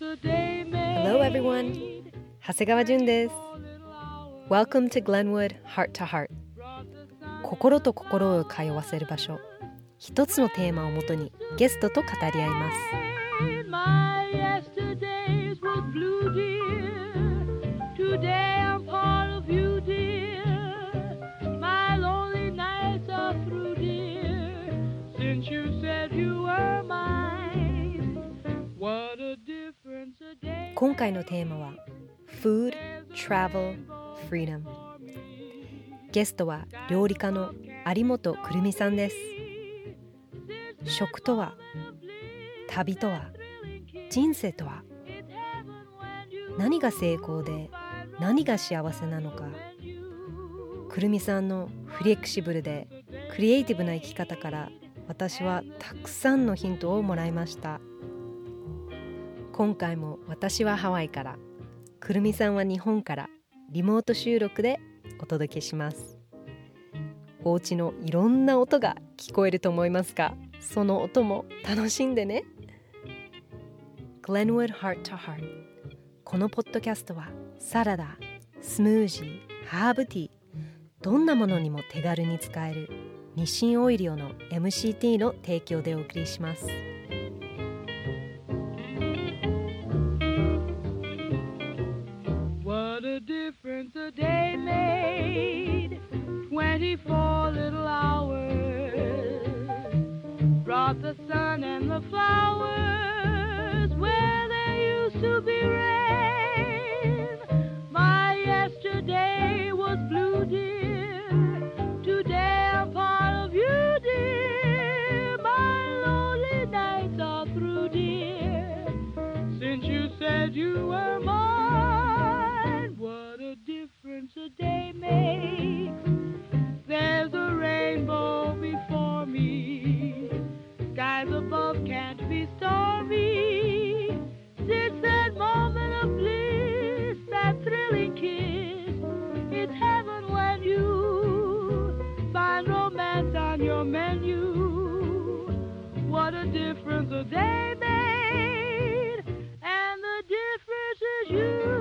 Hello everyone 長谷川純です Welcome to Glenwood Heart to Heart 心と心を通わせる場所一つのテーマをもとにゲストと語り合います今回のテーマは Food, Travel, Freedom ゲストは料理家の有本くるみさんです。食とは旅とは人生とは何が成功で何が幸せなのか。くるみさんのフレキシブルでクリエイティブな生き方から私はたくさんのヒントをもらいました。今回も私はハワイからくるみさんは日本からリモート収録でお届けします。お家のいろんな音が聞こえると思いますがその音も楽しんでね。Glenwood Heart to Heart このポッドキャストはサラダスムージーハーブティーどんなものにも手軽に使える日清オイリオの MCT の提供でお送りします。A day made. 24 little hours brought the sun and the flowers where there used to be rain. Be stormy. Since that moment of bliss, that thrilling kiss, it's heaven when you find romance on your menu. What a difference a day made, and the difference is you.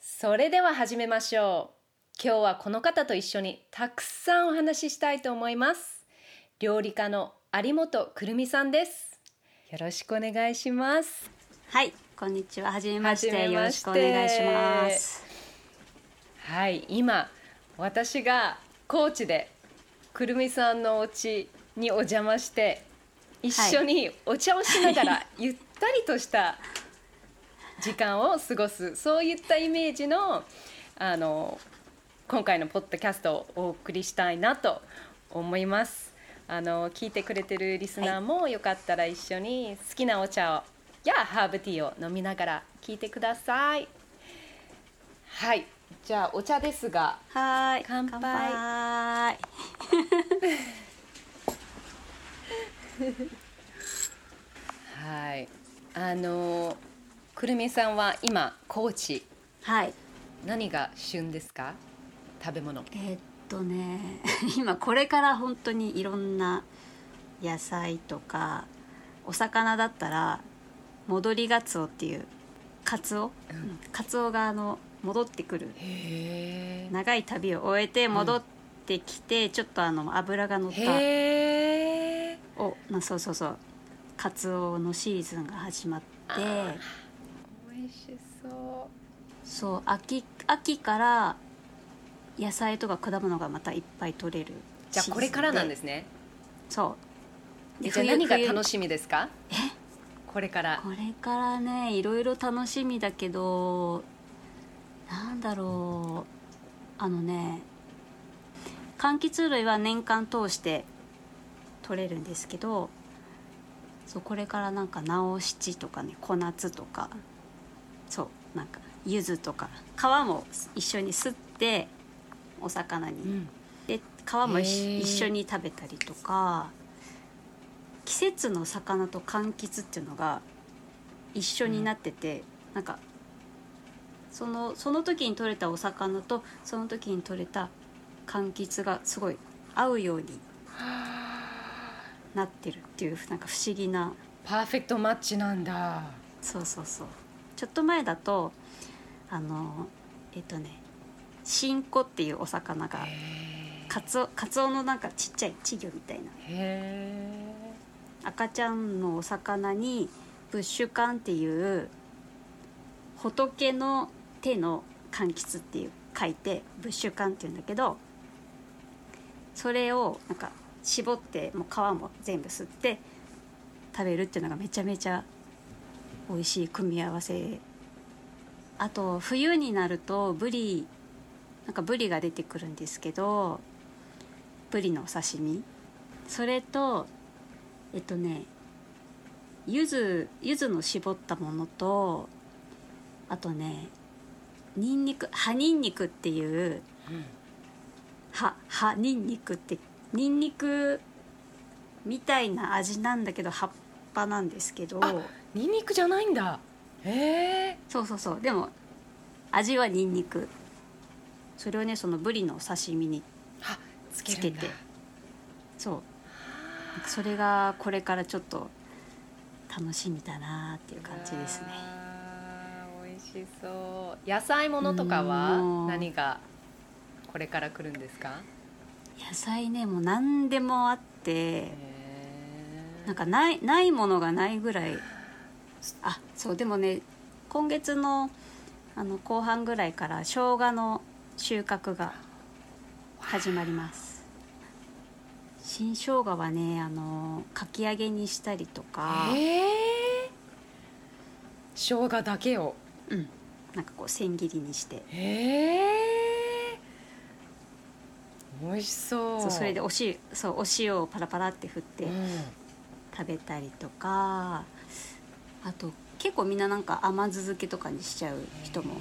それでは始めましょう今日はこの方と一緒にたくさんお話ししたいと思います料理家の有本くるみさんですよろしくお願いしますはい、こんにちは。はじめまして。よろしくお願いします。はい今私が高知でくるみさんのお家にお邪魔して一緒にお茶をしながら ゆったりとした時間を過ごすそういったイメージのあの今回のポッドキャストをお送りしたいなと思いますあの聞いてくれてるリスナーもよかったら一緒に好きなお茶をやハーブティーを飲みながら聞いてください。はい。じゃあお茶ですが。はーい。乾杯。杯。はい。あのくるみさんは今高知。はい。何が旬ですか？食べ物。えーっとね、今これから本当にいろんな野菜とかお魚だったら戻りガツオっていうカツオ、うん。カツオがあの戻ってくる。へ長い旅を終えて戻ってきて、ちょっとあの脂が乗ったおなそうそうそう。カツオのシーズンが始まって。美味しそそう秋秋から野菜とか果物がまたいっぱい取れるうじゃあこれからなんですすね。そう。えじゃあ何が楽ししみですか？これから。これからねいろいろ楽しみだけどなんだろう。あのね柑橘類は年間通して取れるんですけどそうこれからなんか直七とかね小夏とかそうなんか柚子とか皮も一緒にすってお魚に、うん。で皮も一緒に食べたりとか季節の魚と柑橘っていうのが一緒になってて、なんかそのその時に取れたお魚とその時に取れた柑橘がすごい合うようになってるっていうなんか不思議な。パーフェクトマッチなんだ。そうそうそう。ちょっと前だとあのえっとね新子っていうお魚がへカツオカツオのなんかちっちゃい稚魚みたいな。え赤ちゃんのお魚にブッシュカンっていう仏の手の柑橘っていう書いてブッシュカンっていうんだけどそれをなんか絞ってもう皮も全部吸って食べるっていうのがめちゃめちゃ美味しい組み合わせ。あと冬になるとブリなんかブリが出てくるんですけどブリのお刺身。それとえっとね柚子柚子の絞ったものとあとねニンニク葉ニンニクっていう葉葉ニンニクってニンニクみたいな味なんだけど葉っぱなんですけど。あニンニクじゃないんだ。へえそうそうそう。でも味はニンニクそれをねそのブリのお刺身にあつけて。そう。それがこれからちょっと楽しみだなっていう感じですね。美味しそう。野菜ものとかは？うん。何がこれから来るんですか？野菜ねもう何でもあってなんかないないものがないぐらい。あそうでもね今月のあの後半ぐらいから生姜の収穫が始まります。新生姜はねあのかき揚げにしたりとか、へえ生姜だけを。うん、なんかこう千切りにして。へえ美味しそう。そうそれでおしそうお塩をパラパラって振ってうん。食べたりとか。あと結構みんななんか甘酢漬けとかにしちゃう人も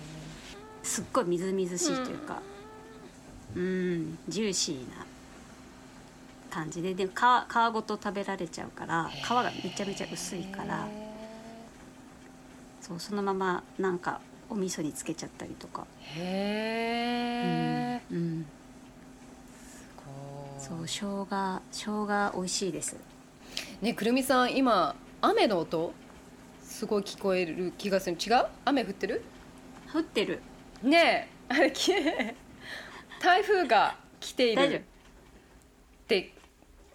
すっごいみずみずしいというかうんジューシーな感じで。で皮皮ごと食べられちゃうから皮がめちゃめちゃ薄いからそうそのままなんかお味噌につけちゃったりとか、へえうんうん、そう生姜生姜美味しいです。ねくるみさん今雨の音？すごい聞こえる気がする。違う？雨降ってる？降ってるねえあれき台風が来てい大丈るって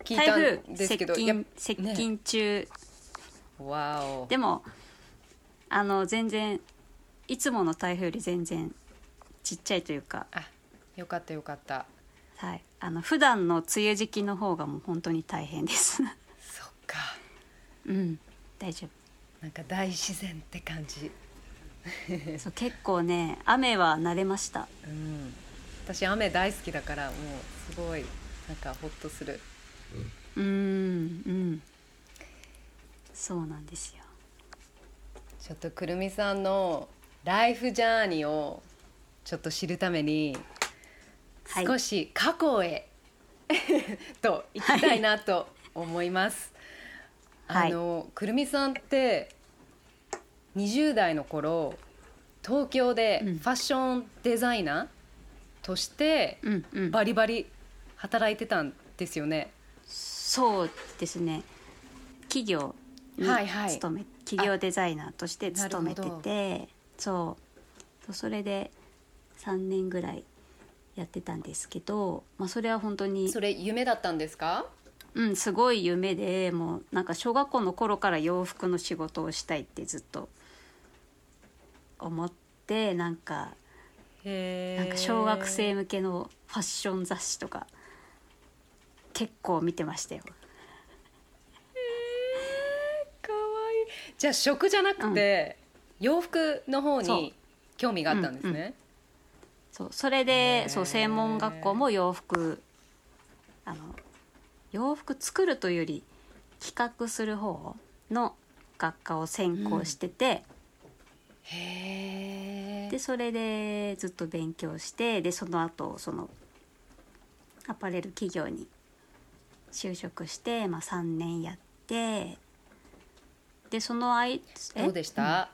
聞い台た風んですけど接やっ近接近中、わお。でもあの全然いつもの台風より全然ちっちゃいというか、あよかったよかった。はい、あの普段の梅雨時期の方がもう本当に大変です。そっか。うん。大丈なんか大自然って感じ。夫 そう結構ね雨は慣れました。うん。私雨大好きだからもうすごいなんかホッとする。うん。うん。そうなんですよ。ちょっとくるみさんのライフジャーニーをちょっと知るためにはい。少し過去へ と行きたいなと思います。はい。あのくるみさんって20代の頃東京でフうん。ァッションデザイナーとしてバリバリ働いてたんですよね。そうですね。企業にはいはい。勤め、企業デザイナーとして勤めててそう。そうそれで3年ぐらいやってたんですけど、まあ、それは本当にそれ夢だったんですか？うん、すごい夢でもうなんか小学校の頃から洋服の仕事をしたいってずっと思ってなんかへなんか小学生向けのファッション雑誌とか結構見てましたよ。かわいい。じゃあ食じゃなくて、洋服の方そう。に興味があったんですね、そうそれへー。でそう専門学校も洋服あの洋服作るというより企画する方の学科を専攻してて、へえでそれでずっと勉強してでその後そのアパレル企業に就職して、まあ、3年やってでその間え？どうでした、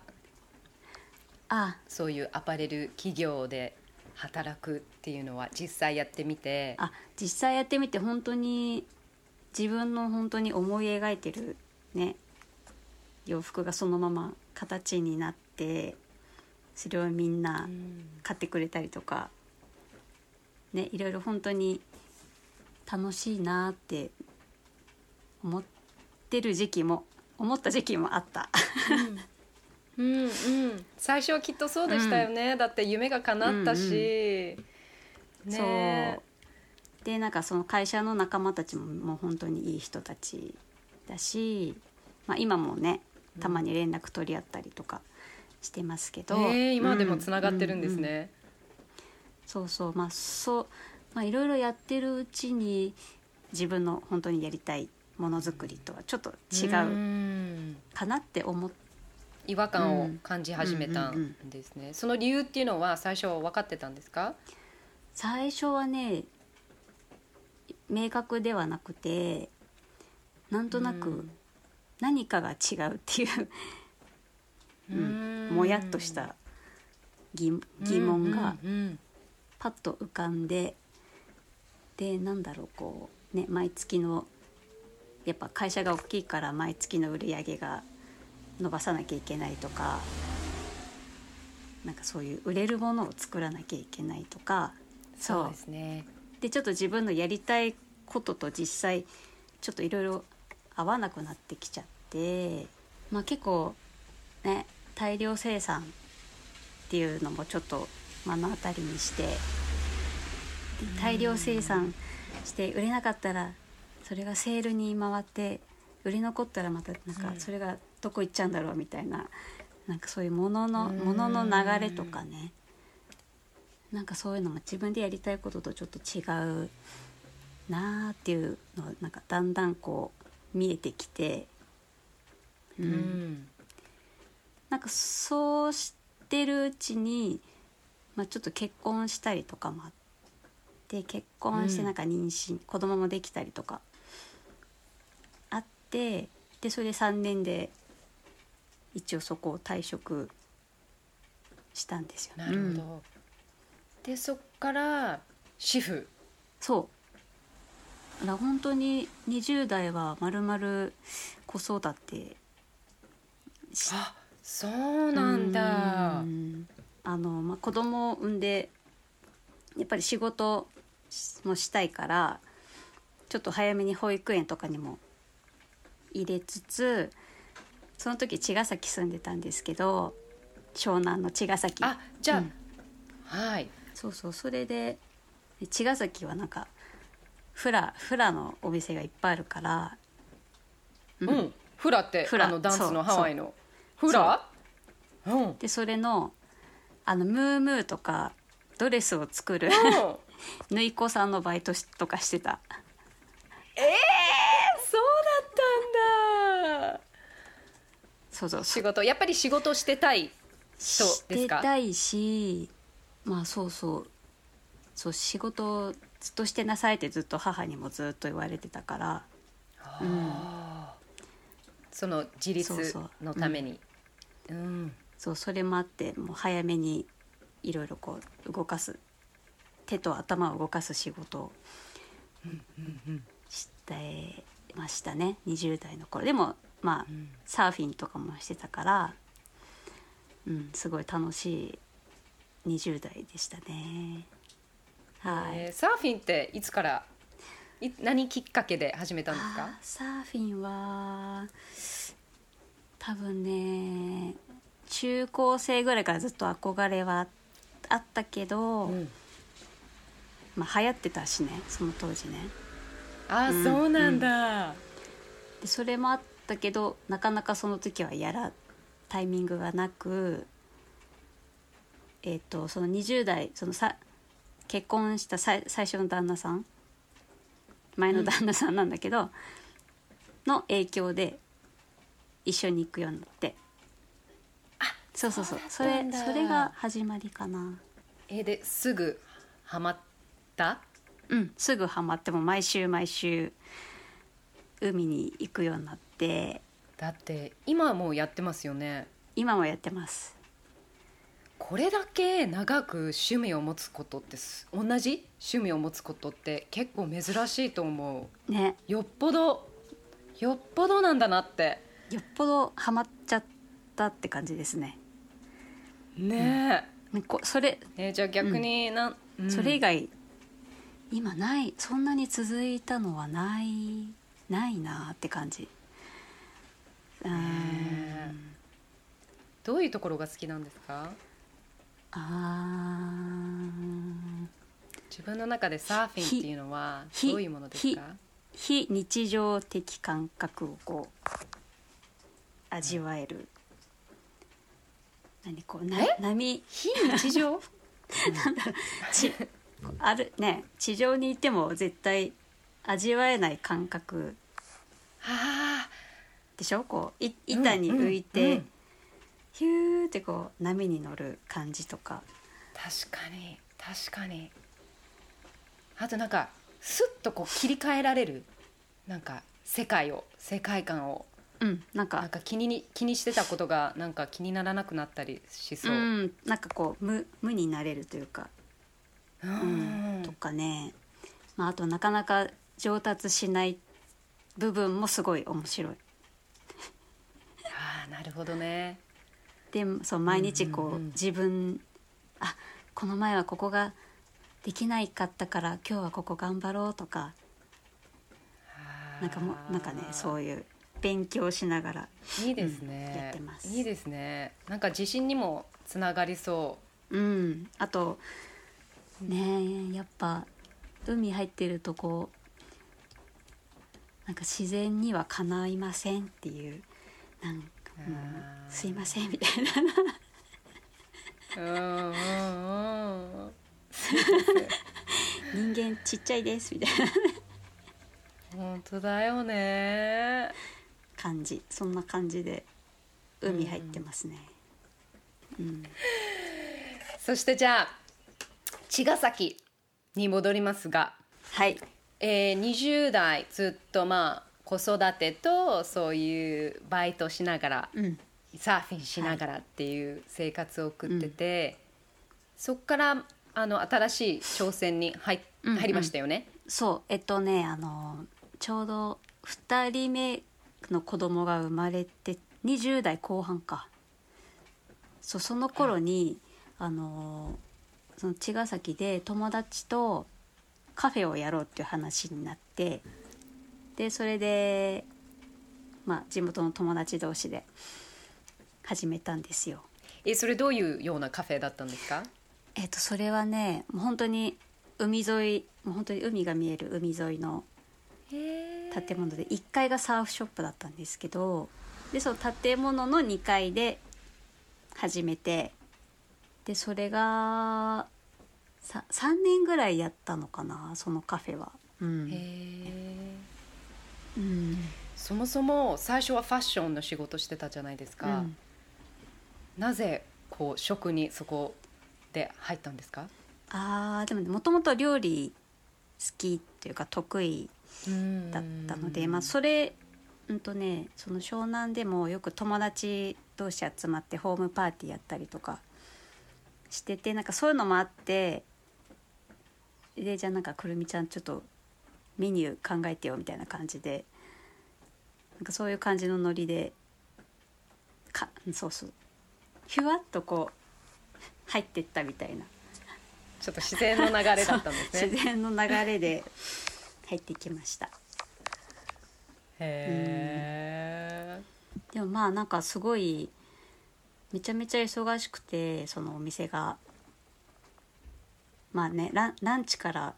あ。そういうアパレル企業で働くっていうのは実際やってみて。あ実際やってみて本当に自分の本当に思い描いてるね洋服がそのまま形になってそれをみんな買ってくれたりとかねいろいろ本当に楽しいなって思ってる時期も思った時期もあった。うん。うん最初はきっとそうでしたよね、だって夢が叶ったし、ね。そう。でなんかその会社の仲間たちももう本当にいい人たちだし、まあ、今もねたまに連絡取り合ったりとかしてますけど、えー今でもつながってるんですうううね、そうそうまあそうまあいろいろやってるうちに自分の本当にやりたいものづくりとはちょっと違ううん。かなって思っ違和感を感じ始めたんですね、その理由っていうのは最初分かってたんですか？最初はね明確ではなくてなんとなくうん。何かが違うっていう、うんもやっとした疑疑問がうんうんパッと浮かんででなんだろうこうね毎月のやっぱ会社が大きいから毎月の売り上げが伸ばさなきゃいけないとかなんかそういう売れるものを作らなきゃいけないとかそうですね。でちょっと自分のやりたいことと実際ちょっといろいろ合わなくなってきちゃって、まあ、結構ね大量生産っていうのもちょっと目の当たりにしてで大量生産して売れなかったらそれがセールに回って売れ残ったらまたなんかうん。それがどこ行っちゃうんだろうみたいななんかそういうもののうん。ものの流れとかね。なんかそういうのも自分でやりたいこととちょっと違うなあっていうのをなんかだんだんこう見えてきて、ううんんなんかそうしてるうちに、まあ、ちょっと結婚したりとかもあって結婚してうん。なんか妊娠、子供もできたりとかあってでそれで3年で一応そこを退職したんですよ。なるほど、うん。でそっから主婦。そう。だから本当に20代はまるまる子育てしあそうなんだ。うん。あの、まあ、子供を産んでやっぱり仕事もしたいからちょっと早めに保育園とかにも入れつつその時茅ヶ崎住んでたんですけど湘南の茅ヶ崎。あじゃあ、うん。はい。そうそう。それでで茅ヶ崎はなんかフラフラのお店がいっぱいあるから、うん、フラってフラ。あのダンスのハワイのフラ？う。んうん。でそれのあのムームーとかドレスを作る 縫い子さんのバイトしとかしてた。えー、そうだったんだ。そうそう。仕事。やっぱり仕事してたい人ですか？してたいしまあそうそう。そう仕事をずっとしてなさいってずっと母にもずっと言われてたから。あー。その自立そうそう。のためにうん。そうそれもあってもう早めにいろいろこう動かす手と頭を動かす仕事をしてましたね20代の頃。でもまあうん。サーフィンとかもしてたから、うん、すごい楽しい20代でしたね。はい、えーサーフィンっていつからい何きっかけで始めたんですか？サーフィンは多分ね中高生ぐらいからずっと憧れはあったけど、うん。まあ流行ってたしねその当時ね。あーうんそうなんだ、でそれもあったけどなかなかその時はやらタイミングがなくえっ、とその20代そのさ結婚したさい最初の旦那さん前の旦那さんなんだけど、の影響で一緒に行くようになって。そうそうそう。それそれが始まりかな。えーですぐハマった？うんすぐハマっても毎週毎週海に行くようになって。だって今はもうやってますよね？今もやってます。これだけ長く趣味を持つことってす同じ？趣味を持つことって結構珍しいと思ね。うよっぽどよっぽどなんだなってよっぽどハマっちゃったって感じですね。ねねこそれええじゃあ逆になん、うん。それ以外今ない。そんなに続いたのはないないなって感じ。うどういうところが好きなんですか？あー。自分の中でサーフィンっていうのはひどういうものですひか？非日常的感覚をこう味わえる。何こうなえ？波？非日常？ちあるね地上にいても絶対味わえない感覚。あでしょ？こうい板に浮いて、うんうんうん。ヒューってこう波に乗る感じとか。確かに確かに。あとなんかスッとこう切り替えられる。なんか世界を世界観をうんなんか。なんか気に気にしてたことがなんか気にならなくなったりしそう。う、んなんかこう無無になれるというか、ううんんとかね、まあ、あとなかなか上達しない部分もすごい面白い。ああなるほどね。でそう毎日こう,、うんうんうん。自分あこの前はここができないかったから今日はここ頑張ろうとか。なんかもうなんかねそういう勉強しながらいいですね、うんやってます。いいですね。なんか自信にもつながりそう。ん。あとねえやっぱ海入ってるとこうなんか自然にはかないませんっていうなんか、うすいませんみたいな。人間ちっちゃいですみたいな。本当だよね感じそんな感じで海入ってますね。うんそしてじゃあ茅ヶ崎に戻りますが、はい。えー、20代ずっとまあ子育てとそういうバイトしながらうん。サーフィンしながらっていう生活を送ってて、そこからあの新しい挑戦に入うんうん。入りましたよね？そう。えっとねあのちょうど2人目の子供が生まれて20代後半かそうその頃に、あのその茅ヶ崎で友達とカフェをやろうっていう話になってでそれで、まあ、地元の友達同士で始めたんですよ。えそれどういうようなカフェだったんですか？えっとそれはねもう本当に海沿いもう本当に海が見える海沿いの建物で1階がサーフショップだったんですけどでその建物の2階で始めてでそれがさ3年ぐらいやったのかなそのカフェは。うん。へえうん。そもそも最初はファッションの仕事してたじゃないですか、うん。なぜこう食にそこで入ったんですか？あーでももともと料理好きっていうか得意だったので、まあ、それうんとねその湘南でもよく友達同士集まってホームパーティーやったりとかしててなんかそういうのもあってでじゃあなんかくるみちゃんちょっとメニュー考えてよみたいな感じでなんかそういう感じのノリでかそうそうひゅわっとこう入ってったみたいな。ちょっと自然の流れだったんですね。自然の流れで入ってきました。へえでもまあなんかすごいめちゃめちゃ忙しくてそのお店が。まあねランランチから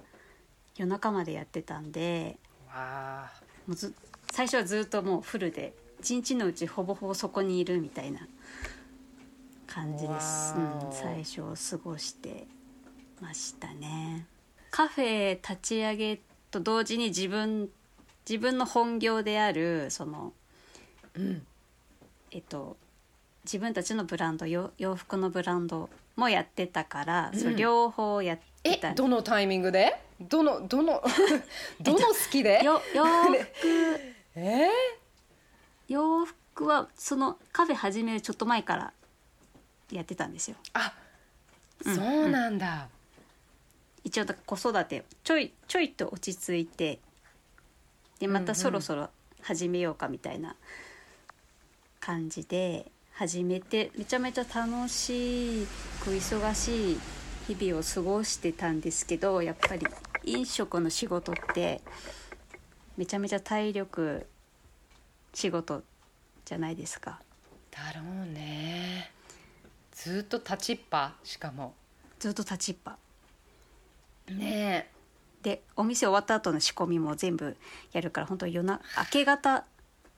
夜中までやってたんでもうず最初はずっともうフルで一日のうちほぼほぼそこにいるみたいな感じです、うん、最初を過ごしてましたね。カフェ立ち上げと同時に自分自分の本業であるそのうん。えっと、自分たちのブランドよ洋服のブランドもやってたから、うん。そう両方やってえたどのタイミングで？どのどの どの好きで、よ洋服 え？洋服はそのカフェ始めるちょっと前からやってたんですよ。あうん。そうなんだ、一応だから子育てちょいちょいと落ち着いてでまたそろそろ始めようかみたいな感じで始めてめちゃめちゃ楽しく忙しい日々を過ごしてたんですけどやっぱり飲食の仕事ってめちゃめちゃ体力仕事じゃないですか。だろうね。ずっと立ちっぱしかも。ずっと立ちっぱねでお店終わった後の仕込みも全部やるから本当夜な明け方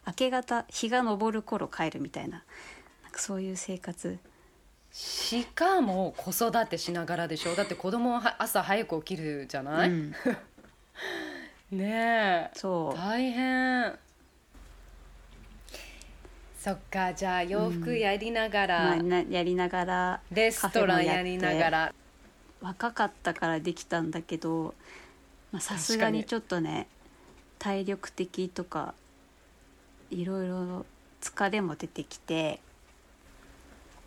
明け方日が昇る頃帰るみたいななんかそういう生活。しかも子育てしながらでしょ？だって子供は朝早く起きるじゃない、うん、ねえ。そう。大変。そっかじゃあ洋服やりながら、まあ、なやりながらレストランやりながら若かったからできたんだけどまあさすがにちょっとね体力的とかいろいろ疲れも出てきて、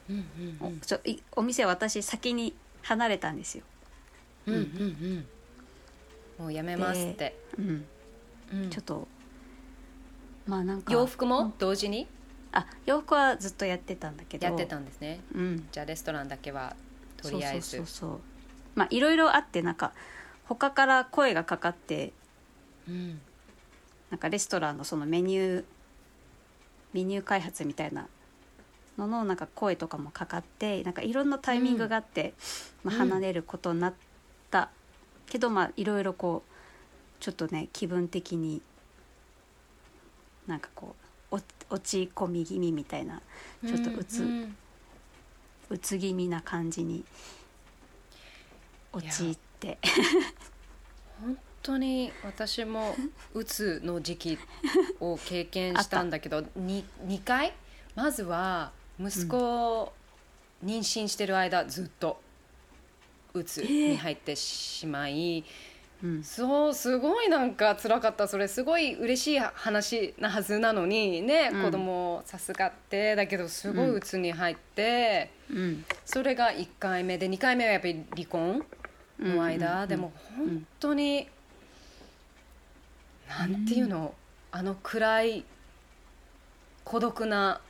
うんうんうん。おちょいお店私先に離れたんですよ。うんうんうん。もうやめますって、うん、うん。ちょっとまあなんか洋服も？うん。同時に？あ洋服はずっとやってたんだけど。やってたんですね。うん。じゃあレストランだけはとりあえず。そうそうそうまあいろいろあってなんか他から声がかかってうん。なんかレストランのそのメニューメニュー開発みたいなののなんか声とかもかかってなんかいろんなタイミングがあって、まあ、うん離れることになった、けどまあいろいろこうちょっとね気分的になんかこうお落ち込み気味みたいなちょっとうつ、うんうん。うつ気味な感じに陥って。本当に私もうつの時期を経験したんだけど 2, 2回？まずは息子を妊娠してる間ずっとうつに入ってしまい、うん。そうすごいなんか辛かった。それすごい嬉しい話なはずなのにね、うん。子供を授かってだけどすごい鬱に入って、うん。それが1回目で2回目はやっぱり離婚の間、うんうんうんでも本当に、なんていうのあの暗い孤独な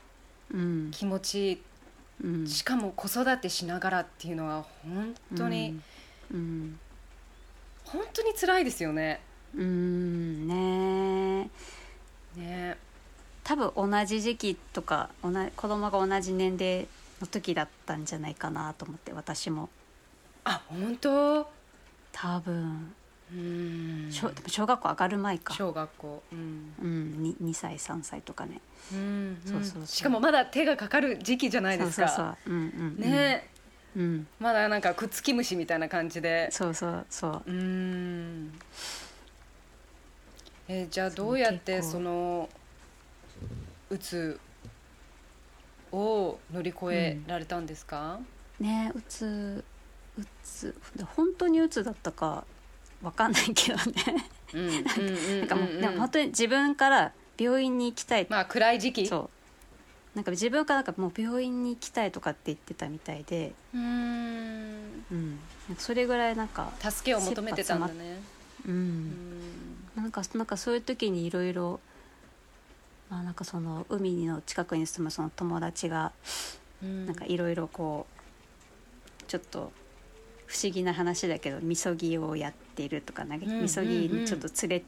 うん。気持ちうん。しかも子育てしながらっていうのは本当に、うん。本当に辛いですよね。うん。ね。ね。多分同じ時期とか同じ子供が同じ年齢の時だったんじゃないかなと思って私もあ本当？多分。うん。小小学校上がる前か、小学校、うん。うん、に 2, 歳3歳とかね。うんそうそうそう。しかもまだ手がかかる時期じゃないですか。そうそうそう、うんうんうん、ね、うん、まだなんかくっつき虫みたいな感じで。そうそうそう。うん。えーじゃあどうやってそのうつを乗り越えられたんですか、ねうつうつで本当にうつだったかわかんないけどね。なんかもう、うんでも本当に自分から病院に行きたい。まあ暗い時期。そう。なんか自分からなんかもう病院に行きたいとかって言ってたみたいで、うーん。うん、それぐらいなんか助けを求めてたんだね。ううん。んなんかなんかそういう時にいろいろまあなんかその海の近くに住むその友達がうん。なんかいろいろこうちょっと不思議な話だけどみそぎをやっているとかなみそぎにちょっと連れ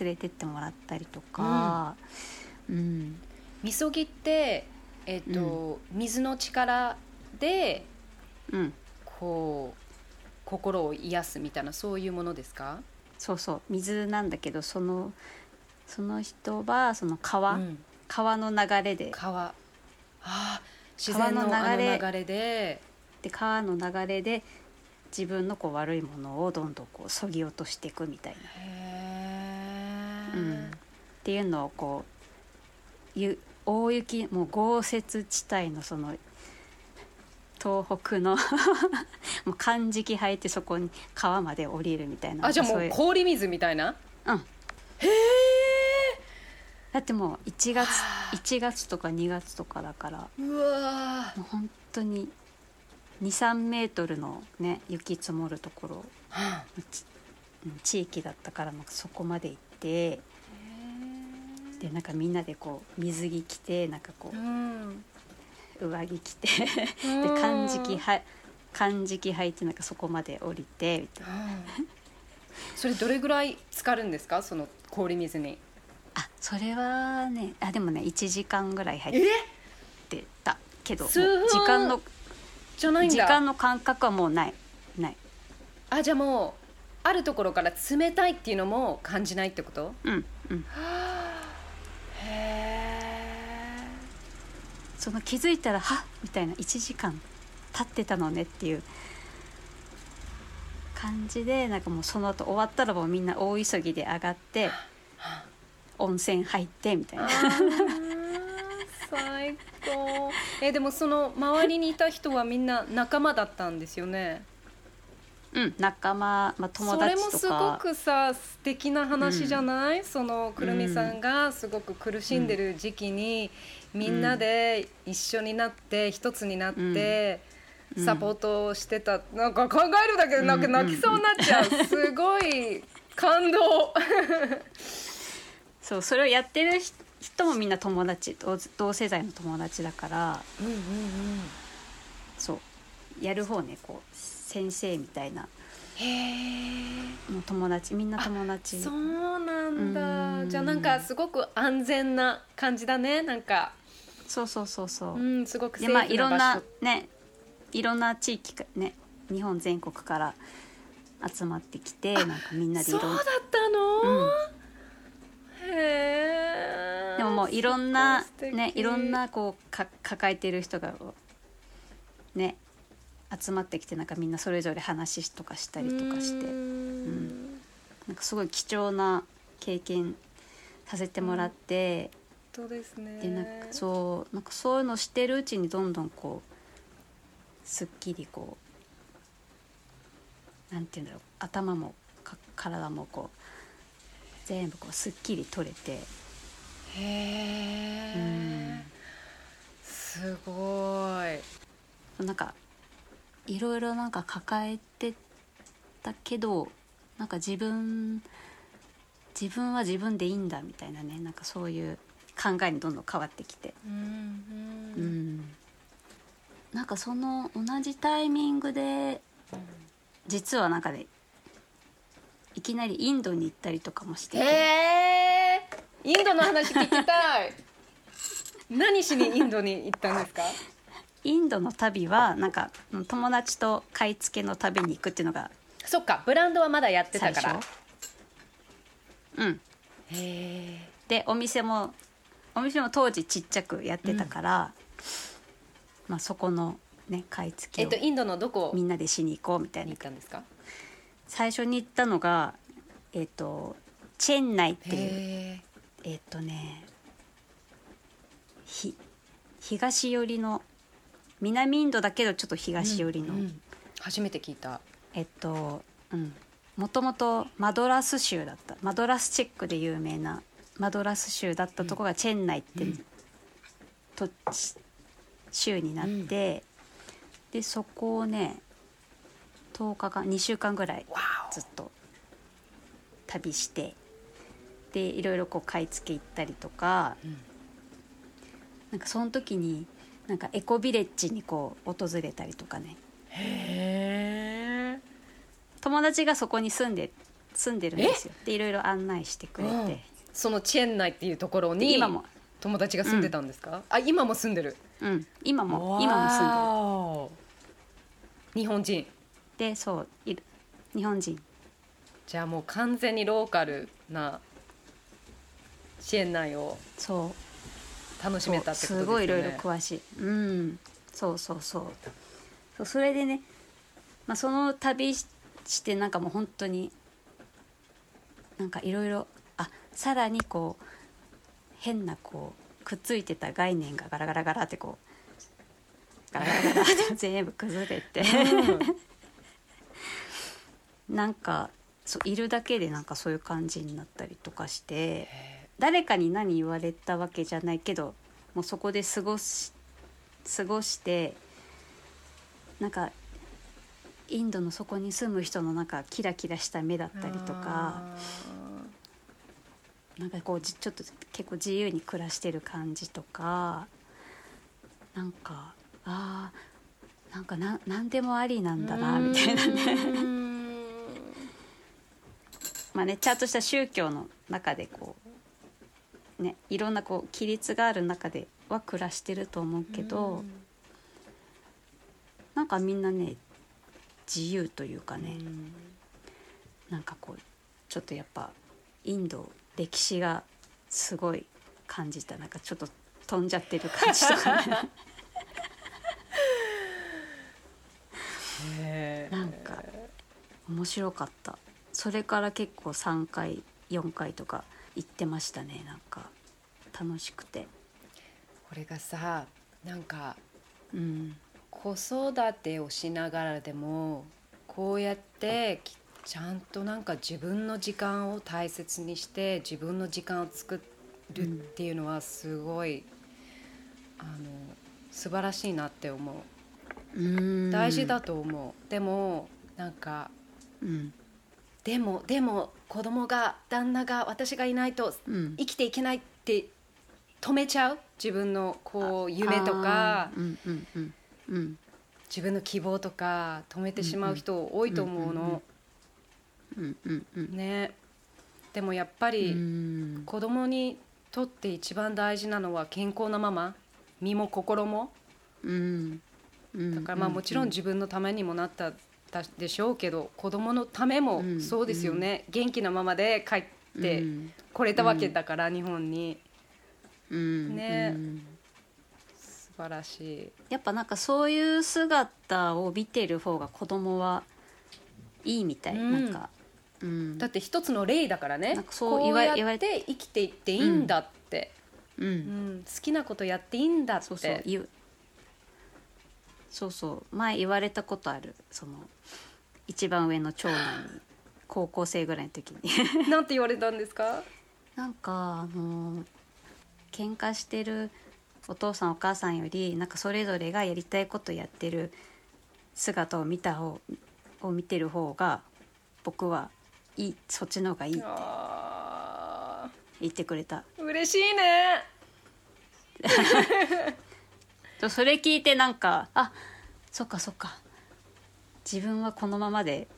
連れてってもらったりとか、うん。みそぎってえっ、と、水の力でうん、こう心を癒すみたいなそういうものですか？そうそう。水なんだけどそのその人はその川、うん。川の流れで。川。ああ自然の流れ。あの流れで。で川の流れで自分のこう悪いものをどんどんこうそぎ落としていくみたいな、うん。っていうのをこうゆ大雪もう豪雪地帯のその東北の もう寒時期履いてそこに川まで降りるみたいな。あじゃあもう氷水みたいな？うん。へえだってもう1月1月とか2月とかだから。うわもう本当に23メートルのね雪積もるところーちうん地域だったからそこまで行ってでなんかみんなでこう水着着てなんかこうん。う上着着てうん。で漢字着は漢字着履いてなんかそこまで降りてみたいな。それどれぐらい浸かるんですか？その氷水に。あそれはねあでもね1時間ぐらい入っえてたけど時間のじゃないんだ。時間の感覚はもうない。ない。あじゃあもうあるところから冷たいっていうのも感じないってこと？うんうん。へえその気づいたらはっみたいな1時間経ってたのねっていう感じでなんかもうその後終わったらもうみんな大急ぎで上がって温泉入ってみたいな最高。えでもその周りにいた人はみんな仲間だったんですよね？うん仲間、まあ、友それ達もすごとかくさ素敵な話じゃない、そのくるみさんがすごく苦しんでる時期に、みんなで一緒になって一つになって、うん。サポートをしてた。なんか考えるだけでなんかうん。泣きそうになっちゃう、すごい感動。そうそれをやってる人もみんな友達同同世代の友達だからうんうんうん。そう。やる方ねこう先生みたいな。へえ。もう友達みんな友達。そうなんだ。うん。じゃあなんかすごく安全な感じだねなんか。そうそうそうそう、うんすごくセでまあーフな場いろんな所ねいろんな地域かね日本全国から集まってきてなんかみんなでいろんそうだったの、へえでももういろんなねいろんなこうか抱えてる人がね集まってきてなんかみんなそれぞれ話とかしたりとかして。うーん。なんかすごい貴重な経験させてもらって、そうですね。でなんかそうなんかそういうのしてるうちにどんどんこうすっきりこうなんて言うんだろう頭もか体もこう全部こうすっきり取れてへえすごい。なんかいろいろなんか抱えてたけどなんか自分自分は自分でいいんだみたいなねなんかそういう考えにどんどん変わってきて、うんう、ん、なんかその同じタイミングで実はなんかねいきなりインドに行ったりとかもしてへてえインドの話聞きたい。何しにインドに行ったんですか？インドの旅はなんかうん友達と買い付けの旅に行くっていうのがそっかブランドはまだやってたから。うん。へえ。でお店もお店も当時ちっちゃくやってたから、まあそこのね買い付けをえっとインドのどこにみんなでしに行こうみたい行なったんですか？最初に行ったのがえっ、とチェンナイっていうへえっ、とねひ東寄りの南インドだけどちょっと東寄りの、うんうん。初めて聞いた。えっとうん。もともとマドラス州だった。マドラスチェックで有名なマドラス州だったとこがチェンナイって、うん。と州になって、でそこをね10日間2週間ぐらいわずっと旅してでいろいろこう買い付け行ったりとか、うんなんかその時になんかエコビレッジにこう訪れたりとかね。へえ友達がそこに住んで住んでるんですよ。でいろいろ案内してくれて、うん。そのチェンナイっていうところにで今も。友達が住んでたんですか、あ今も住んでる。うん。今も。今も住んでる。住んでる日本人。でそういる。日本人。じゃあもう完全にローカルなチェンナイをそう楽しめたってことですよね。すごいいろいろ詳しい。うんそうそうそう。そうそれでね、まあ、その旅ししてなんかもう本当になんかいろいろあさらにこう変なこうくっついてた概念がガラガラガラってこうガラガラガラって全部崩れて なんかそういるだけでなんかそういう感じになったりとかして誰かに何言われたわけじゃないけどもうそこで過ごし過ごしてなんかインドのそこに住む人のなんかキラキラした目だったりとかなんかこうじちょっと結構自由に暮らしてる感じとかなんかあーなんかな何でもありなんだなみたいなねね。まあねちゃんとした宗教の中でこうねいろんなこう規律がある中では暮らしてると思うけど、なんかみんなね自由というかね、なんかこうちょっとやっぱインド歴史がすごい感じた。なんかちょっと飛んじゃってる感じとかね。なんか面白かった。それから結構3回4回とか行ってましたねなんか。楽しくて。これがさなんかうん。子育てをしながらでもこうやってきちゃんとなんか自分の時間を大切にして自分の時間を作るっていうのはすごい、あの素晴らしいなって思う。うん。大事だと思う、でもなんかうんでもでも子供が旦那が私がいないとうん。生きていけないって止めちゃう？自分のこう夢とか。あーうんうんうんうん。自分の希望とか止めてしまう人多いと思うの、ね。でもやっぱうりん。子供にとって一番大事なのは健康なママ身も心も。うんうんだからまあもちろん。自分のためにもなったたでしょうけど子供のためもうん。そうですよね、元気なままで帰ってうん。これたわけだから、日本に。うん。ね。うん素晴らしい。やっぱなんかそういう姿を見てる方が子供はいいみたい、うん。なんか、うん、だって一つの例だからね。なんかそうこ言わうやって生きていっていいんだって、ううん。ん。好きなことやっていいんだって。そうそうそうそう前言われたことある。その一番上の長男に高校生ぐらいの時に。なんて言われたんですか？なんかあの喧嘩してるお父さんお母さんよりなんかそれぞれがやりたいことやってる姿を見た方を見てる方が僕はいいそっちの方がいいってあ言ってくれた。ー嬉しいね。と それ聞いてなんかあそっかそっか。自分はこのままで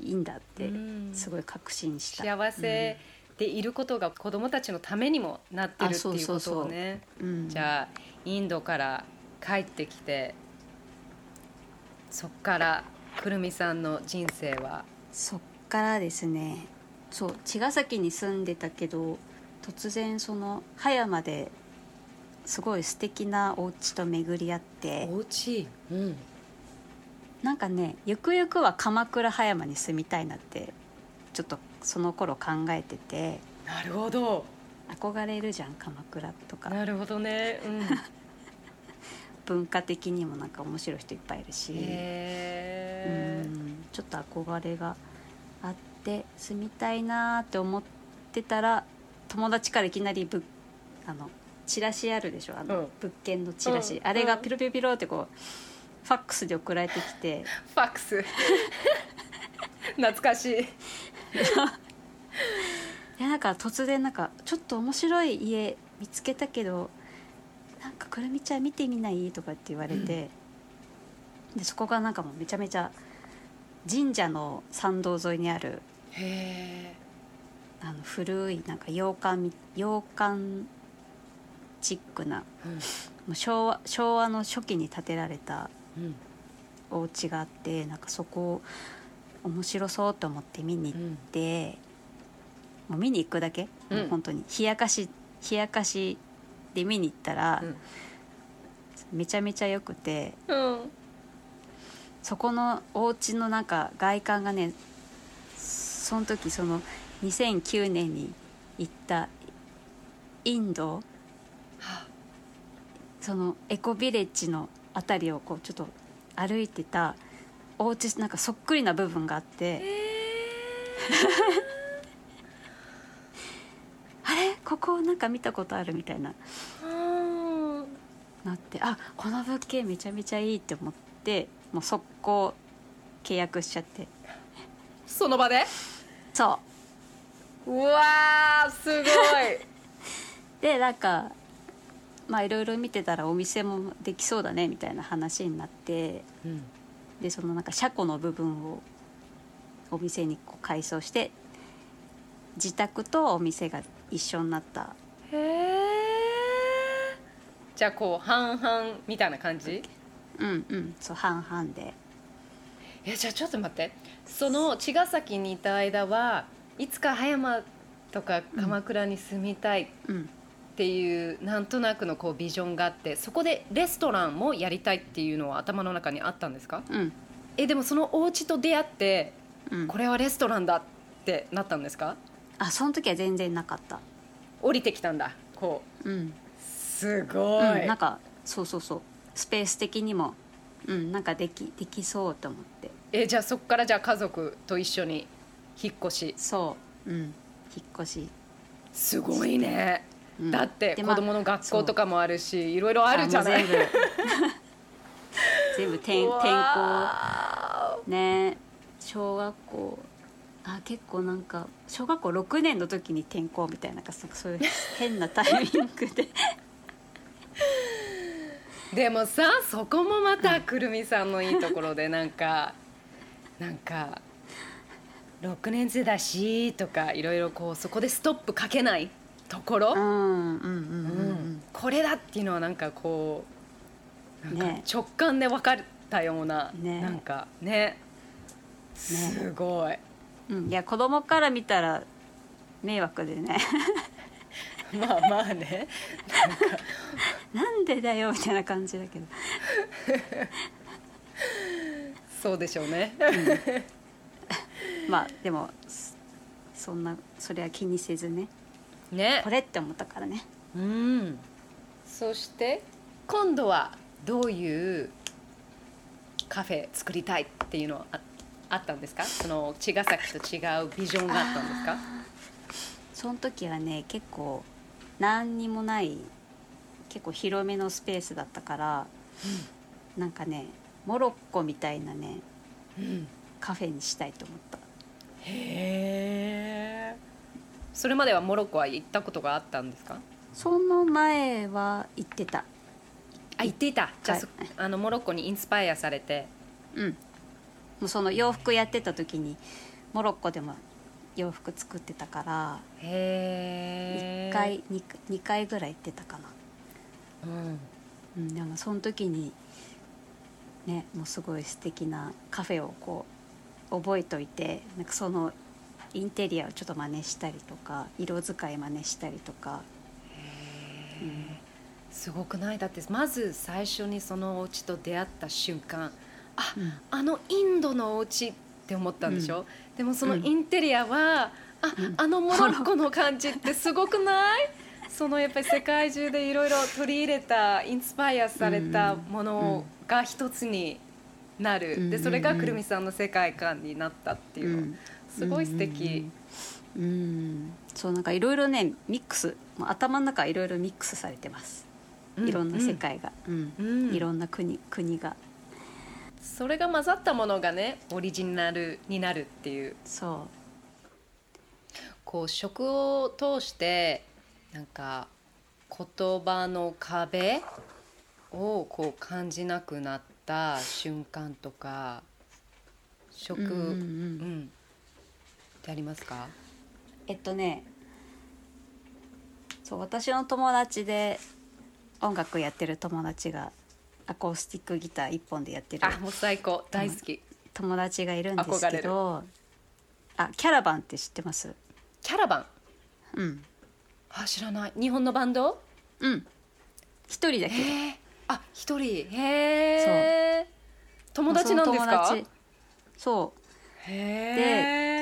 いいんだってうん。すごい確信した。幸せでいることが子供たちのためにもなってるっていうことをね。うん。じゃあインドから帰ってきてそっからくるみさんの人生は？そっからですね。そう茅ヶ崎に住んでたけど突然その葉山ですごい素敵なお家と巡り合って。お家？うん。なんかねゆくゆくは鎌倉葉山に住みたいなってちょっとその頃考えてて。なるほど。憧れるじゃん鎌倉とか。なるほどね。うん。文化的にもなんか面白い人いっぱいいるし、うん。ちょっと憧れがあって住みたいなーって思ってたら友達からいきなりぶあのチラシあるでしょ？あの、うん。物件のチラシ、うん。あれがピロピロピロってこうファックスで送られてきて。ファックス。懐かしい。でなんか突然なんかちょっと面白い家見つけたけどなんかくるみちゃん見てみない？とかって言われて、でそこがなんかもうめちゃめちゃ神社の参道沿いにあるへあの古いなんか洋館み洋館チックなう昭和昭和の初期に建てられたうん。お家があってなんかそこ面白そうと思って見に行って、もう見に行くだけ、うん。本当に。冷やかし冷やかしで見に行ったら、うん。めちゃめちゃ良くてうん。そこのお家のなんか外観がねその時その2009年に行ったインドそのエコビレッジの辺りをこうちょっと歩いてたお家なんかそっくりな部分があって、あれ？ここなんか見たことあるみたいな。うん。なって。あこの物件めちゃめちゃいいって思ってもう速攻契約しちゃって。その場で？そうわーすごい。でなんかまあいろいろ見てたらお店もできそうだねみたいな話になってうん。でそのなんか車庫の部分をお店にこう改装して自宅とお店が一緒になった。へえじゃあこう半々みたいな感じ？うんうん。そう半々で。えじゃあちょっと待って。その茅ヶ崎にいた間はいつか葉山とか鎌倉に住みたい。っうんていう、なんとなくのこうビジョンがあってそこでレストランもやりたいっていうのは頭の中にあったんですか？うん。えでもそのお家と出会ってうん。これはレストランだってなったんですか？あその時は全然なかった。降りてきたんだ。こう。うん、すごい、うん、なんかそうそうそう。スペース的にもうんなんかできできそうと思って。えじゃあそこからじゃあ家族と一緒に引っ越し。そう。うん。引っ越し、すごいね、うん。だって子供の学校とかもあるしいろいろあるじゃない。全部。転転校。わね小学校。あ結構なんか小学校6年の時に転校みたいななんかそそういう変なタイミングで。ー でもさそこもまたくるみさんのいいところでなんかなんか6年生だしとかいろいろこうそこでストップかけないところ、うんうんうんうんうん。これだっていうのはなんかこうなんかね。直感で分かったような、ね。なんかね。すごい、うん、うん、いや子供から見たら迷惑でね。まあまあね。なんでだよみたいな感じだけど。そうでしょうね。まあでもそそんなそれは気にせずねね。これって思ったからね。うん。そして今度はどういうカフェ作りたいっていうのはああったんですか？その茅ヶ崎と違うビジョンがあったんですか？その時はね結構何にもない結構広めのスペースだったから、なんかねモロッコみたいなねうん。カフェにしたいと思った。へえそれまではモロッコは行ったことがあったんですか？その前は行ってた。あ行っていた。じゃあ,そ、はい。あのモロッコにインスパイアされて。うん。もうその洋服やってた時にモロッコでも洋服作ってたからへえ1回 2, 2回ぐらい行ってたかな。うん。うん、でもその時にねもうすごい素敵なカフェをこう覚えといてなんかそのインテリアをちょっと真似したりとか色使い真似したりとか、うんすごくない？だってまず最初にそのお家と出会った瞬間あ、うん。あのインドのお家って思ったんでしょ、でもそのうん。インテリアは、あうん。あのモロッコの感じってすごくない？そのやっぱり世界中でいろいろ取り入れたインスパイアされたものが一つになる、うん。でそれがくるみさんの世界観になったっていう。の、うんすごい素敵、うん。うん。うんそうなんかいろいろねミックス頭の中いろいろミックスされてます、うん。いろんな世界が、うん。うん。いろんな国国が。それが混ざったものがねオリジナルになるっていう。そこう食を通してなんか言葉の壁をこう感じなくなった瞬間とか食、うんうんうん。うんってありますか？うえっとねそう私の友達で音楽やってる友達がアコースティックギター一本でやってるあもう最高。大好き。友達がいるんですけどあキャラバンって知ってます？キャラバン？うん。あ知らない。日本のバンド？うん。一人だけ。あ一人。へえ友達なんですか？その友達。そう。へえ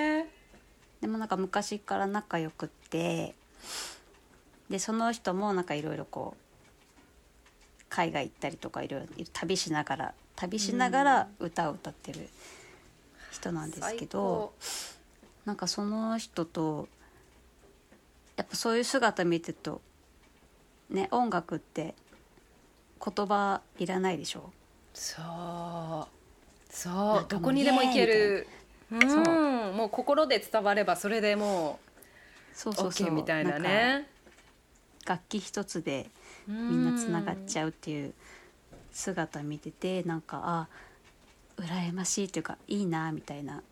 でもなんか昔から仲良くってでその人もなんかいろいろこう海外行ったりとかいろいろ旅しながら旅しながら歌を歌ってる人なんですけどなんかその人とやっぱそういう姿見てるとね音楽って言葉いらないでしょ？そう。そう。どこにでも行けるそん。もう心で伝わればそれでもそうそうそう。OK みたいなね。か楽器一つでみみんなつながっちゃうっていう姿見ててなんかあ羨ましいというかいいなみたいな。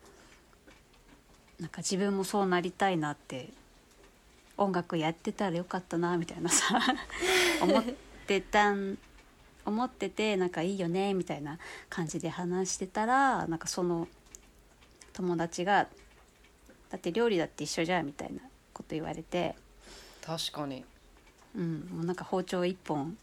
なんか自分もそうなりたいなって音楽やってたらよかったなみたいなさ 思ってたん思っててなんかいいよねみたいな感じで話してたらなんかその友達が「だって料理だって一緒じゃん」みたいなこと言われて、確かに。うん、もうなんか包丁一本。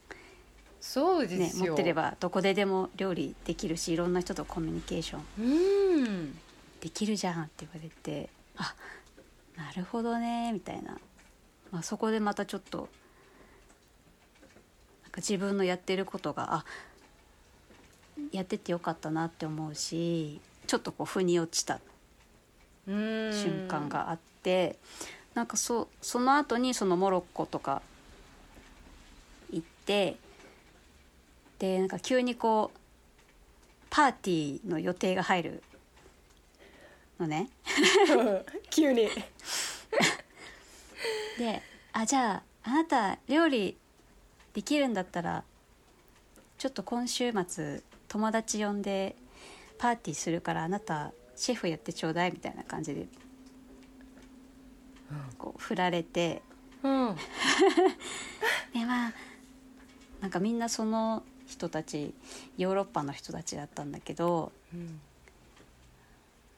そうでね、すよ、持ってればどこででも料理できるしいろんな人とコミュニケーション。うんできるじゃんって言われてあなるほどねみたいな、まあ、そこでまたちょっとなんか自分のやってることがあやっててよかったなって思うしちょっとこう腑に落ちたうん瞬間があって、なんかそその後にそのモロッコとか行ってでなんか急にこうパーティーの予定が入るのね。急にで「あじゃああなた料理できるんだったらちょっと今週末友達呼んでパーティーするからあなたシェフやってちょうだい」みたいな感じでこう振られてうん。でまあなんかみんなその人たちヨーロッパの人たちだったんだけどうん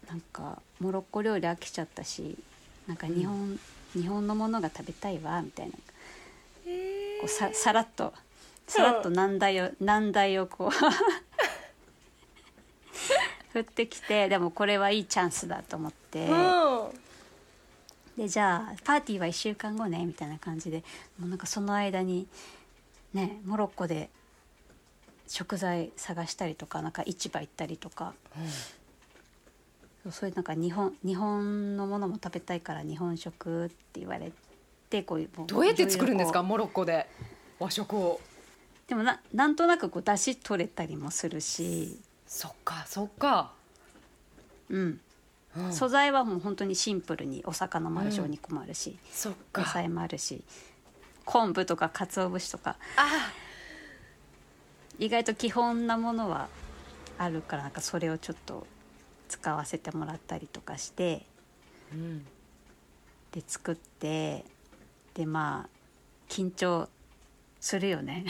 なんかモロッコ料理飽きちゃったしなんか日本、日本のものが食べたいわみたいな。こうささらっとさらっと難題を難題をこう振ってきてでもこれはいいチャンスだと思って。でじゃあパーティーは1週間後ねみたいな感じでもうなんかその間にねモロッコで食材探したりとかなんか市場行ったりとか、そうそういうなんか日本日本のものも食べたいから日本食って言われてこういうもどうやって作るんですかモロッコで和食を。うでもななんとなくこう出汁取れたりもするし、そっかそっか、うん、うん。素材はもう本当にシンプルにお魚もあるし、うん。お肉もあるしそっか。野菜もあるし昆布とか鰹節とか。あ。意外と基本なものはあるからなんかそれをちょっと使わせてもらったりとかしてうん。で作ってでまあ緊張するよね。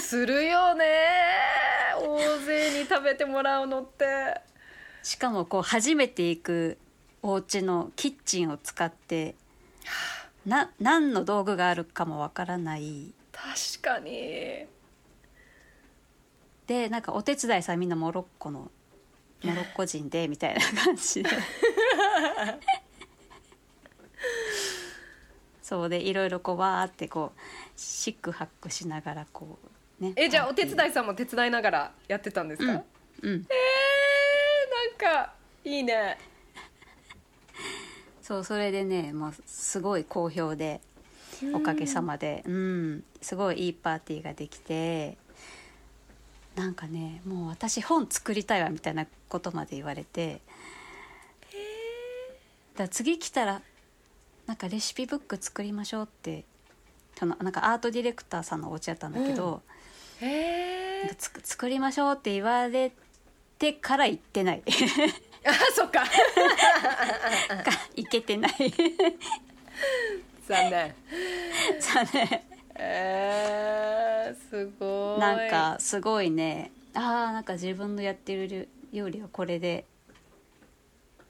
するよね。大勢に食べてもらうのって。しかもこう初めて行くお家のキッチンを使ってな何の道具があるかもわからない。確かに。でなんかお手伝いさんみんなモロッコのモロッコ人でみたいな感じで そうでいろいろこうわーってこうシックハックしながらこうね。えじゃあお手い。伝いさんも手伝いながらやってたんですか、うんうん。えー、なんかいいね。そうそれでねもうすごい好評でおかげさまで。うん。すごいいいパーティーができてなんかねもう私本作りたいわみたいなことまで言われて。だから次来たらなんかレシピブック作りましょうってそのなんかアートディレクターさんのお家やったんだけど、へえなんかつく作りましょうって言われてから行ってない。あそっ か。行けてない。残念。さあねえー、すごい。なんかすごいね。あーなんか自分のやってる料理はこれで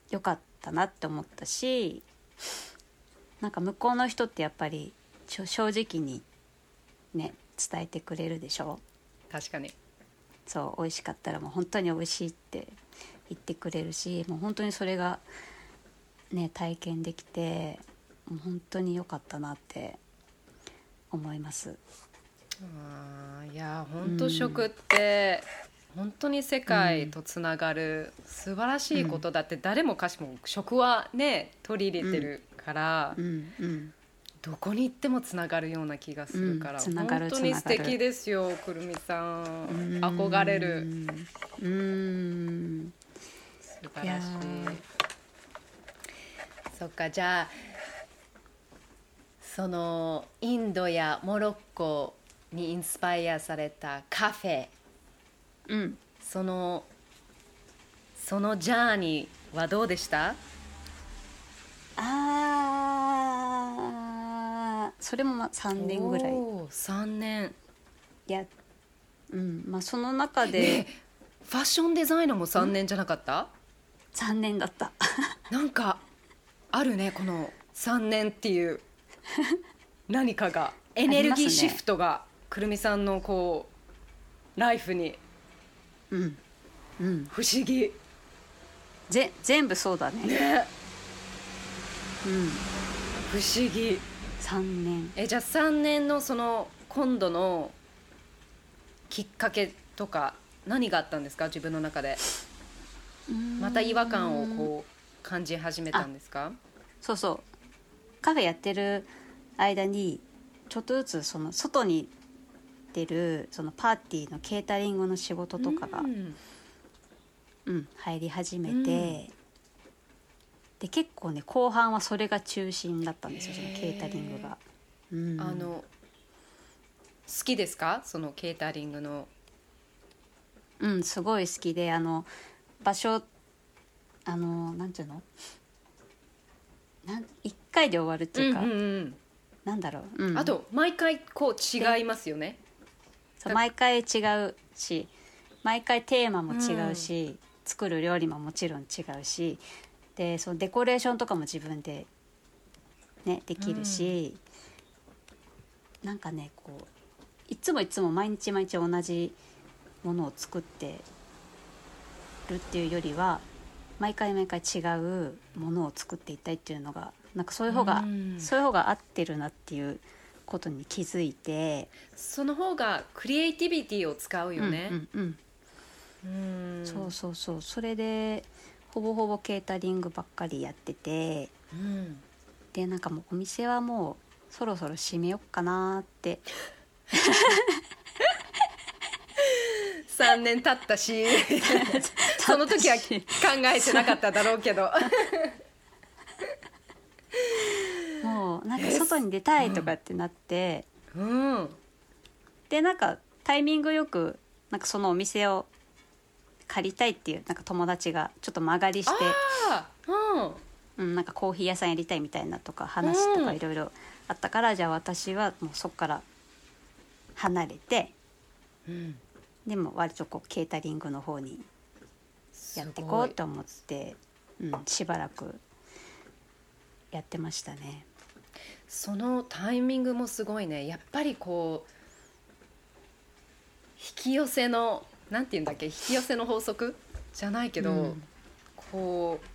よかったなって思ったしなんか向こうの人ってやっぱり正直にね伝えてくれるでしょ？確かに。そう美味しかったらもう本当に美味しいって言ってくれるしもう本当にそれがね体験できてもう本当に良かったなって思います。あーいや本当食って、本当に世界とつながる素晴らしいことだって、誰もかしも食はね取り入れてるから、うんうん。どこに行ってもつながるような気がするから、うん本当に素敵ですよくるみさん。うん。憧れる。うん。素晴らしい。そっかじゃあそのインドやモロッコにインスパイアされたカフェ。うん。そのそのジャーニーはどうでした？あー。それもまあ3年ぐらい。おー3年。やうんまあその中で。ファッションデザイナーも3年じゃなかった？3年だった。なんかあるねこの3年っていう。何かが。エネルギーシフトがくるみさんのこうライフに。うんうん。不思議。ぜ全部そうだね。ねうん。不思議。3年。えじゃあ3年のその今度のきっかけとか何があったんですか？自分の中で。また違和感をこう感じ始めたんですか？そうそう。カフェやってる間にちょっとずつその外に出るそのパーティーのケータリングの仕事とかが、うん。うん、入り始めて、うんで結構ね後半はそれが中心だったんですよそのケータリングが。うん、あの好きですか？そのケータリングの。うんすごい好きであの場所あのなんていうの？なん1回で終わるっていうか、うんうんうんなんだろう、うん。あと毎回こう違いますよね。毎回違うし毎回テーマも違うし、作る料理ももちろん違うしでそのデコレーションとかも自分で、ね、できるし、なんかねこういつもいつも毎日毎日同じものを作ってるっていうよりは毎回毎回違うものを作っていたいっていうのがなんかそういう方が、うん。そういう方が合ってるなっていうことに気づいて。その方がクリエイティビティを使うよね。うんうんうん。うん。そうそうそう。それでほぼほぼケータリングばっかりやってて。うん。でなんかもうお店はもうそろそろ閉めよっかなって。3年経ったし。その時は考えてなかっただろうけど。もうなんか外に出たいとかってなって、うん。でなんかタイミングよくなんかそのお店を借りたいっていうなんか友達がちょっと間借りして、うん。うん、なんかコーヒー屋さんやりたいみたいなとか話とかいろいろあったから、じゃあ私はもうそこから離れてうん。でも割とこうケータリングの方にやっていこうと思って、うん、しばらくやってましたね。そのタイミングもすごいね。やっぱりこう引き寄せのなんて言うんだっけ？引き寄せの法則？じゃないけど、うん。こう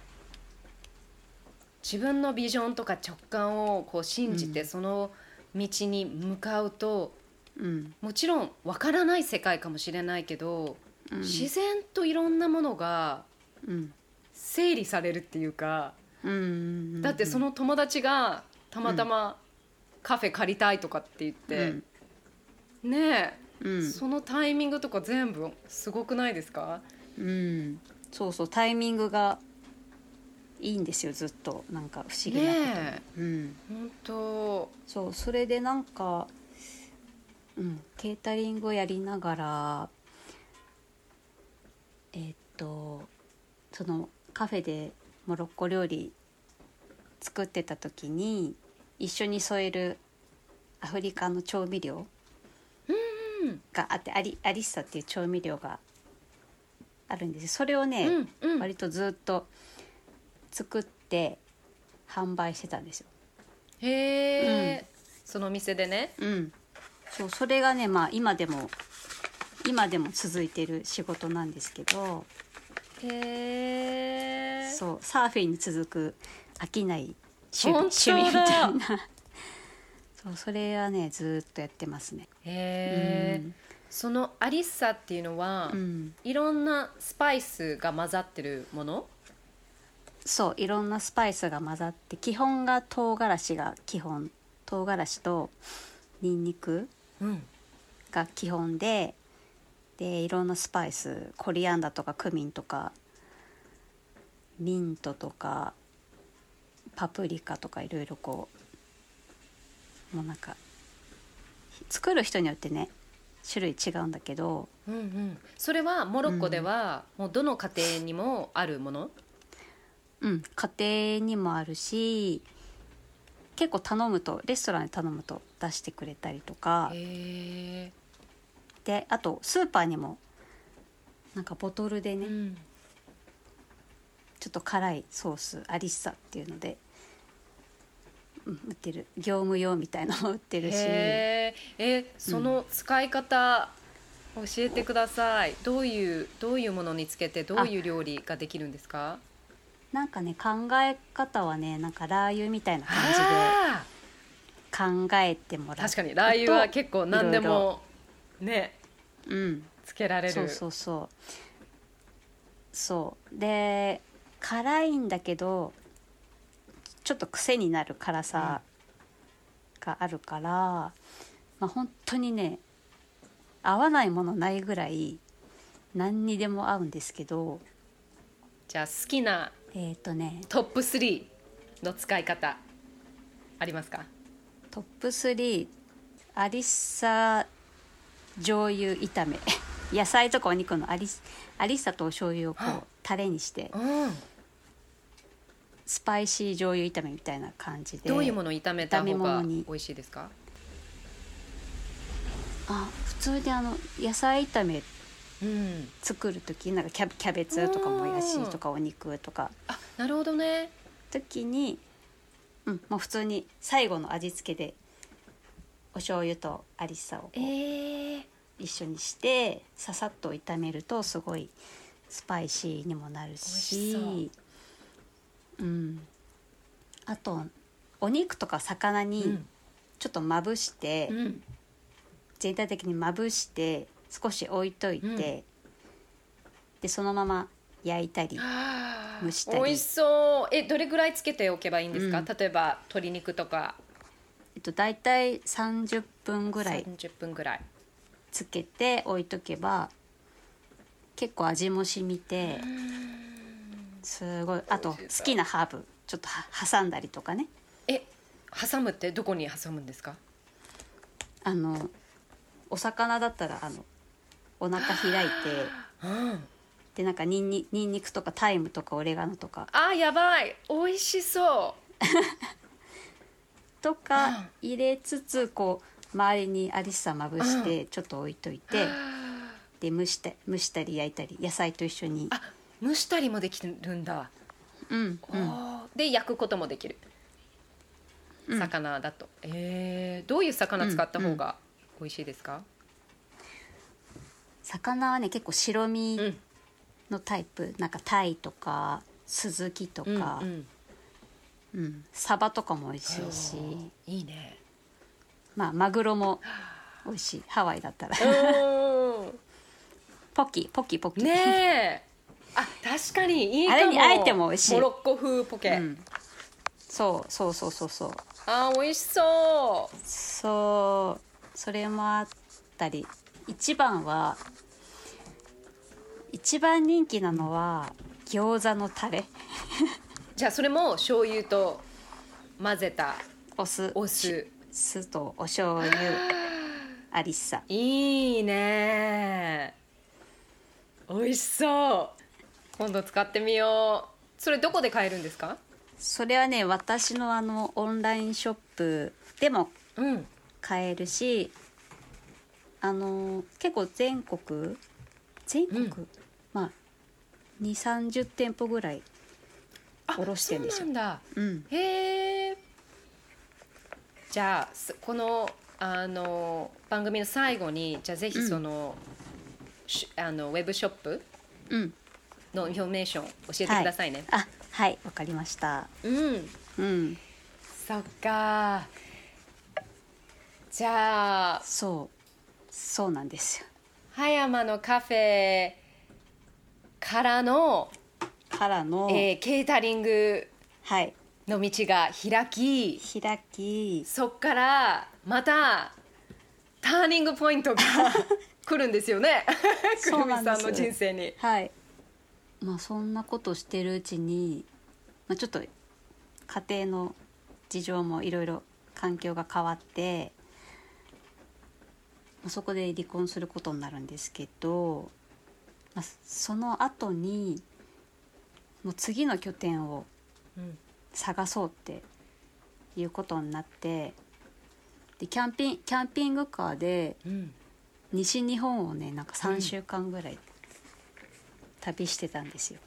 自分のビジョンとか直感をこう信じてうん。その道に向かうと、うん。もちろんわからない世界かもしれないけど、うん。自然といろんなものがうん。整理されるっていうか、うんだってその友達がたまたまカフェ借りたいとかって言って、ねえ、うん。そのタイミングとか全部すごくないですか？うん。そうそうタイミングがいいんですよずっと。なんか不思議なことに、ねうん、本当。そうそれでなんか、うん、ケータリングをやりながらえーっとそのカフェでモロッコ料理作ってた時に一緒に添えるアフリカの調味料うんがあってアリアリッサっていう調味料があるんです。よそれをね、うんうん。割とずっと作って販売してたんですよ。へえ、その店でね。うん、そうそれがねまあ今でも今でも続いてる仕事なんですけど。へえそうサーフィンに続く飽きない趣味みたいなそうそれはねずっとやってますね。へえ、うん。そのアリッサっていうのは、うん、いろんなスパイスが混ざってるもの？そういろんなスパイスが混ざって基本が唐辛子が基本。唐辛子とニンニクうん。が基本ででいろんなスパイスコリアンダーとかクミンとかミントとかパプリカとかいろいろこうもうなんか作る人によってね種類違うんだけどうんうん、それはモロッコではもうどの家庭にもあるもの、うん。家庭にもあるし結構頼むとレストランで頼むと出してくれたりとか。へであとスーパーにもなんかボトルでね、えうん。ちょっと辛いソースアリッサっていうので、うん、売ってる。業務用みたいなのも売ってるし。へええその使い方教えてください。どういうどういうものにつけてどういう料理ができるんですか？なんかね考え方はねなんかラー油みたいな感あじで考えてもらう。ー確かにラー油は結構何でもねうん。つけられる。そうそうそう。そう。で辛いんだけどちょっと癖になる辛さがあるから、まあ本当にね合わないものないぐらい何にでも合うんですけどじゃあ好きなえっ、とねトップ3の使い方ありますか？トップ3アリッサ醤油炒め。野菜とかお肉のアリスアリッサとお醤油をこうタレにしてうんスパイシー醤油炒めみたいな感じで。どういうものを炒めた方が美味しいですか？あ普通であの野菜炒めうん。作る時なんかキャキャベツとかもやしとかお肉とか。あなるほどね。時に、うん、もう普通に最後の味付けでお醤油とアリッサを一緒にしてささっと炒めるとすごいスパイシーにもなる美味しそうん、あとお肉とか魚にちょっとまぶして、うん。全体的にまぶして少し置いといて、うん。でそのまま焼いたり蒸したり。美味しそう。えどれぐらいつけておけばいいんですか、うん。例えば鶏肉とか。えっと、大体30分ぐらい30分ぐらい。つけて置いとけば結構味も染みてすごい。あと好きなハーブちょっとは挟んだりとかね。え挟むってどこに挟むんですか？あのお魚だったらあのお腹開いてうんでなんかにんににんにくとかタイムとかオレガノとか。あやばい。美味しそう。とか入れつつこう周りにアリッサまぶしてちょっと置いといてで蒸して蒸したり焼いたり野菜と一緒にあ蒸したりもできるんだ、うんうん。で焼くこともできる、うん。魚だと。えー、どういう魚使った方が美味しいですか、魚はね結構白身うん。のタイプ。なんかタイとかスズキとうんか、うん。うん。サバとかも美味しいし、いいね。まあマグロも美味しい。ハワイだったら。うポキポキポキんねえ。あ確かにいいかも。あれにあえても美味しい。モロッコ風ポケ、うん、そうそうそうそうそう。あー美味しそう。そうそれもあったり。一番は一番人気なのは餃子のタレ。じゃあそれも醤油と混ぜたお酢。お酢。酢とお醤油。アリッサ。いいね。美味しそう今度使ってみよう。それどこで買えるんですか？それはね私のあのオンラインショップでもうん。買えるしあの結構全国全国、うん。まあ2 3 0店舗ぐらいあおろしてんですよ。そうなんだ。うん。へえじゃあすこのあの番組の最後にじゃあぜひその,し、あのウェブショップうんのインフォメーション教えてくださいね、あはいわかりました。うん。うん。そっか。じゃあ。そう。そうなんですよ。葉山のカフェからの、からの、えーケータリングはい。の道が開き開き。そっからまたターニングポイントが 来るんですよね。くるみそうなんですさんの人生に。はいまあそんなことしてるうちに、まあ、ちょっと家庭の事情もいろいろ環境が変わってまあそこで離婚することになるんですけど、まあ、その後にもう次の拠点をうん探そうっていうことになってでキャンピンキャンピングカーでうん。西日本をねなんか3週間ぐらい旅してたんですよ。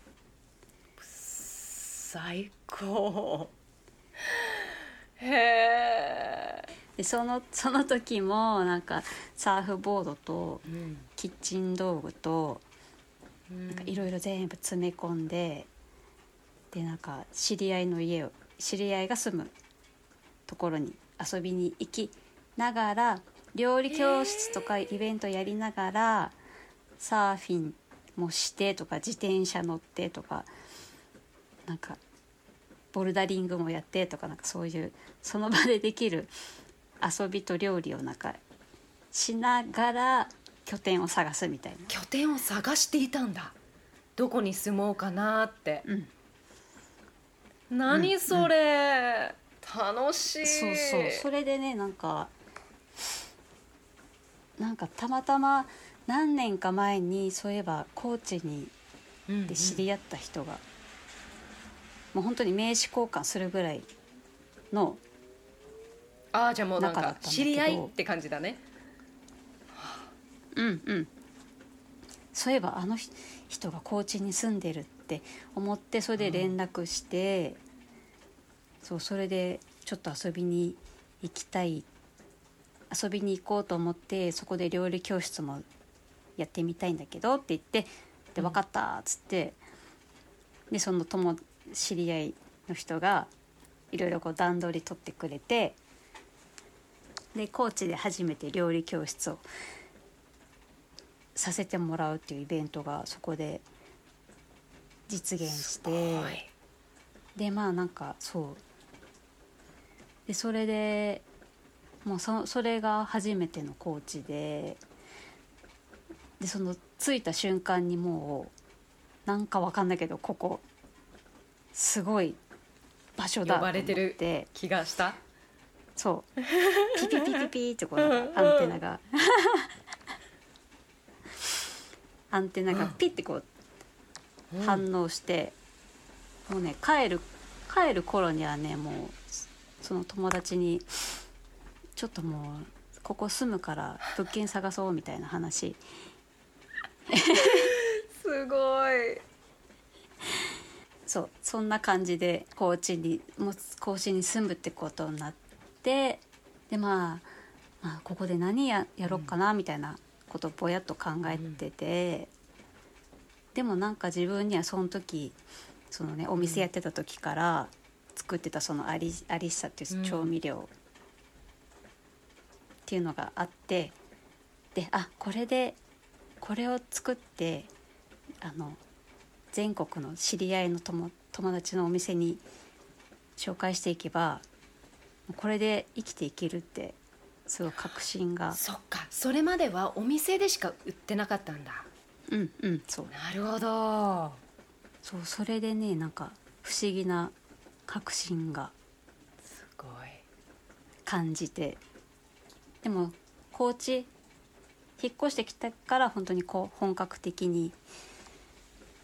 最高。へえでそのその時もなんかサーフボードとうん。キッチン道具となんかいろいろ全部詰め込んででなんか知り合いの家を知り合いが住むところに遊びに行きながら料理教室とかイベントやりながらサーフィンもしてとか自転車乗ってとかなんかボルダリングもやってとかなんかそういうその場でできる遊びと料理をなんかしながら拠点を探すみたいな。拠点を探していたんだ。どこに住もうかなって、うん。何それ、楽しい。そうそう。それでねなんかなんかたまたま何年か前にそういえば高知にうんで知り合った人が、もう本当に名刺交換するぐらいのああじゃあもうなんか知り合いって感じだね。うんうん。そういえばあのひ人が高知に住んでるって思ってそれで連絡して、そうそれでちょっと遊びに行きたい遊びに行こうと思ってそこで料理教室もやってみたいんだけどって言ってで分かったっつってでその友知り合いの人がいろいろこう段取り取ってくれてで高知で初めて料理教室をさせてもらうっていうイベントがそこで実現してはい。でまあなんかそう。でそれでもうそそれが初めてのコーチででその着いた瞬間にもうなんかわかんないけどここすごい場所だ呼と思って。るて気がした？そう。ピピピピピってこうなんかアンテナが。アンテナがピッてこううん反応して、もうね帰る帰る頃にはねもうその友達に「ちょっともうここ住むから物件探そう」みたいな話 すごい。そうそんな感じで高知にもう高知に住むってことになってでまあ、まあ、ここで何ややろうかなみたいなことをぼやっと考えてて、でもなんか自分にはその時そのねお店やってた時から作ってたそのアリアリッサっていう調味料っていうのがあってであこれでこれを作ってあの全国の知り合いの友友達のお店に紹介していけばこれで生きていけるってすごい確信が。そっか。それまではお店でしか売ってなかったんだ。うんうんそう。なるほど。そうそれでねなんか不思議な確信がすごい。感じて。でも高知引っ越してきたから本当にこう本格的に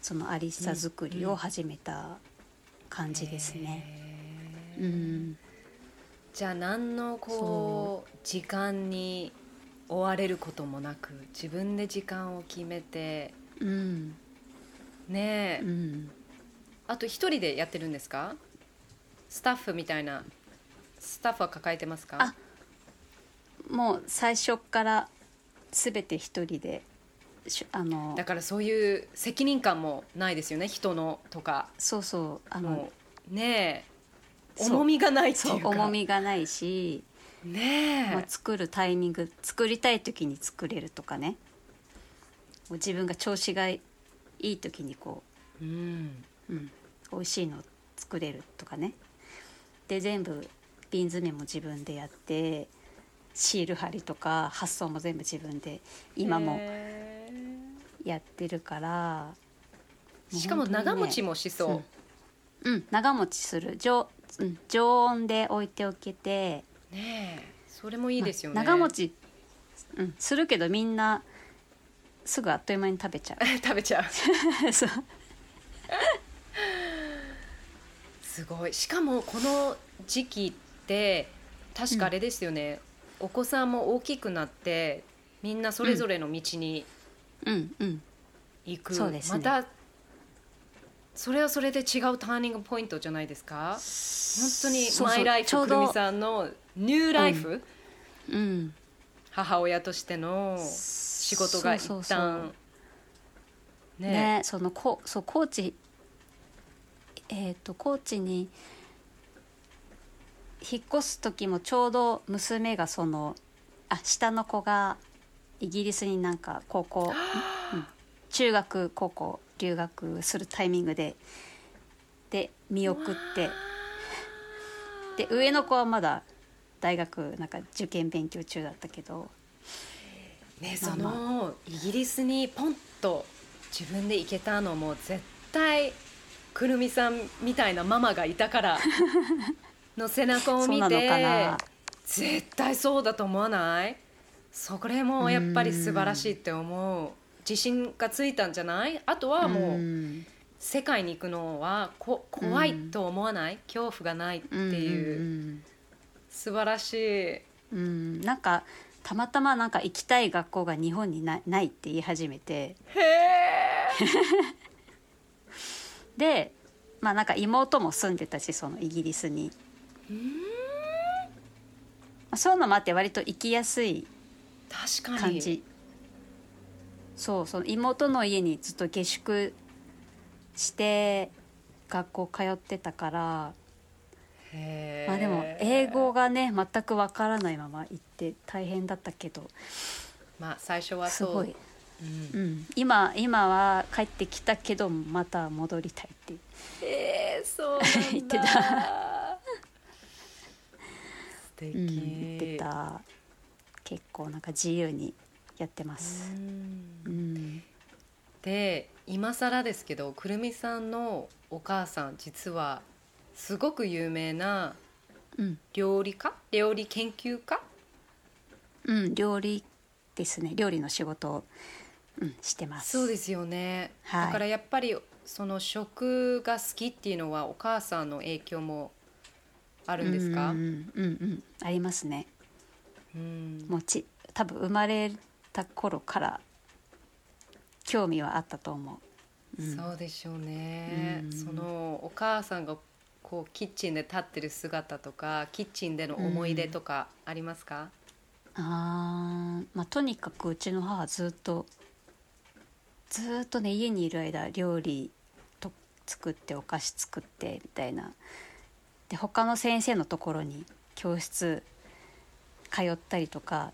そのアリッサ作りを始めた感じですね。へーうん。じゃあ何のこう時間に追われることもなく自分で時間を決めてうん。ねえ、うん。あと一人でやってるんですか？スタッフみたいな。スタッフは抱えてますか？あもう最初から全て一人でしあのだからそういう責任感もないですよね人のとか。そうそうあのねえ重みがないってそいううか重みがないし、ねえ、まあ、作るタイミング作りたい時に作れるとかね。もう自分が調子がいい時にこうん。う、うん、美味しいの作れるとかね。で全部瓶詰めも自分でやってシール貼りとか発送も全部自分で今もへやってるからえしかも長持ちももしそう、うん、長持ちする。常,、うん、常温で置いておけてねえそれもいいですよね、まあ長持ち、うん、するけどみんなすぐあっという間に食べちゃ 食べちゃ う。すごい。しかもこの時期って確かあれですよね、お子さんも大きくなってみんなそれぞれの道にうん。うん。行く、そうですね。またそれはそれで違うターニングポイントじゃないですか？本当にそうそう。マイライちょうくるみさんのニューライフ、うん。母親としての仕事が一そうそうそう。旦ね。ねそのこそう高知えっ、と高知に引っ越す時もちょうど娘がそのあ下の子がイギリスになんか高校、うん中学高校留学するタイミングでで見送って。で上の子はまだ大学なんか受験勉強中だったけど。ねまあ。そのイギリスにポンと自分で行けたのも絶対くるみさんみたいなママがいたから の背中を見てな絶対そうだと思わない？それもやっぱり素晴らしいって思う自信がついたんじゃない？あとはもう、ん世界に行くのはこ怖いと思わない、恐怖がないっていう、うん素晴らしい。うん、なんかたまたまなんか行きたい学校が日本になないって言い始めて。へえ。でまあなんか妹も住んでたしそのイギリスに、まあ、そういうのもあって割と行きやすい感じ。そうその妹の家にずっと下宿して学校通ってたから。へまあでも英語がね全くわからないまま行って大変だったけど。まあ最初はそう。すごい、うん。うん、今今は帰ってきたけどまた戻りたいってえー、そう 言ってた。素敵、うん、言ってた。結構なんか自由にやってます、うん。うん、で今更ですけどくるみさんのお母さん実はすごく有名なうん。料理家？料理研究家？うん、料理ですね。料理の仕事を、うん、してます。そうですよね、はい。だからやっぱりその食が好きっていうのはお母さんの影響もあるんですか、うんうんうんうんありますね。うん。もうち多分生まれた頃から興味はあったと思う、うん、そうでしょうね、うん。そのお母さんがこうキッチンで立ってる姿とかキッチンでの思い出とかありますか、あーまあとにかくうちの母ずっとずーっとね家にいる間料理と作ってお菓子作ってみたいなで他の先生のところに教室通ったりとか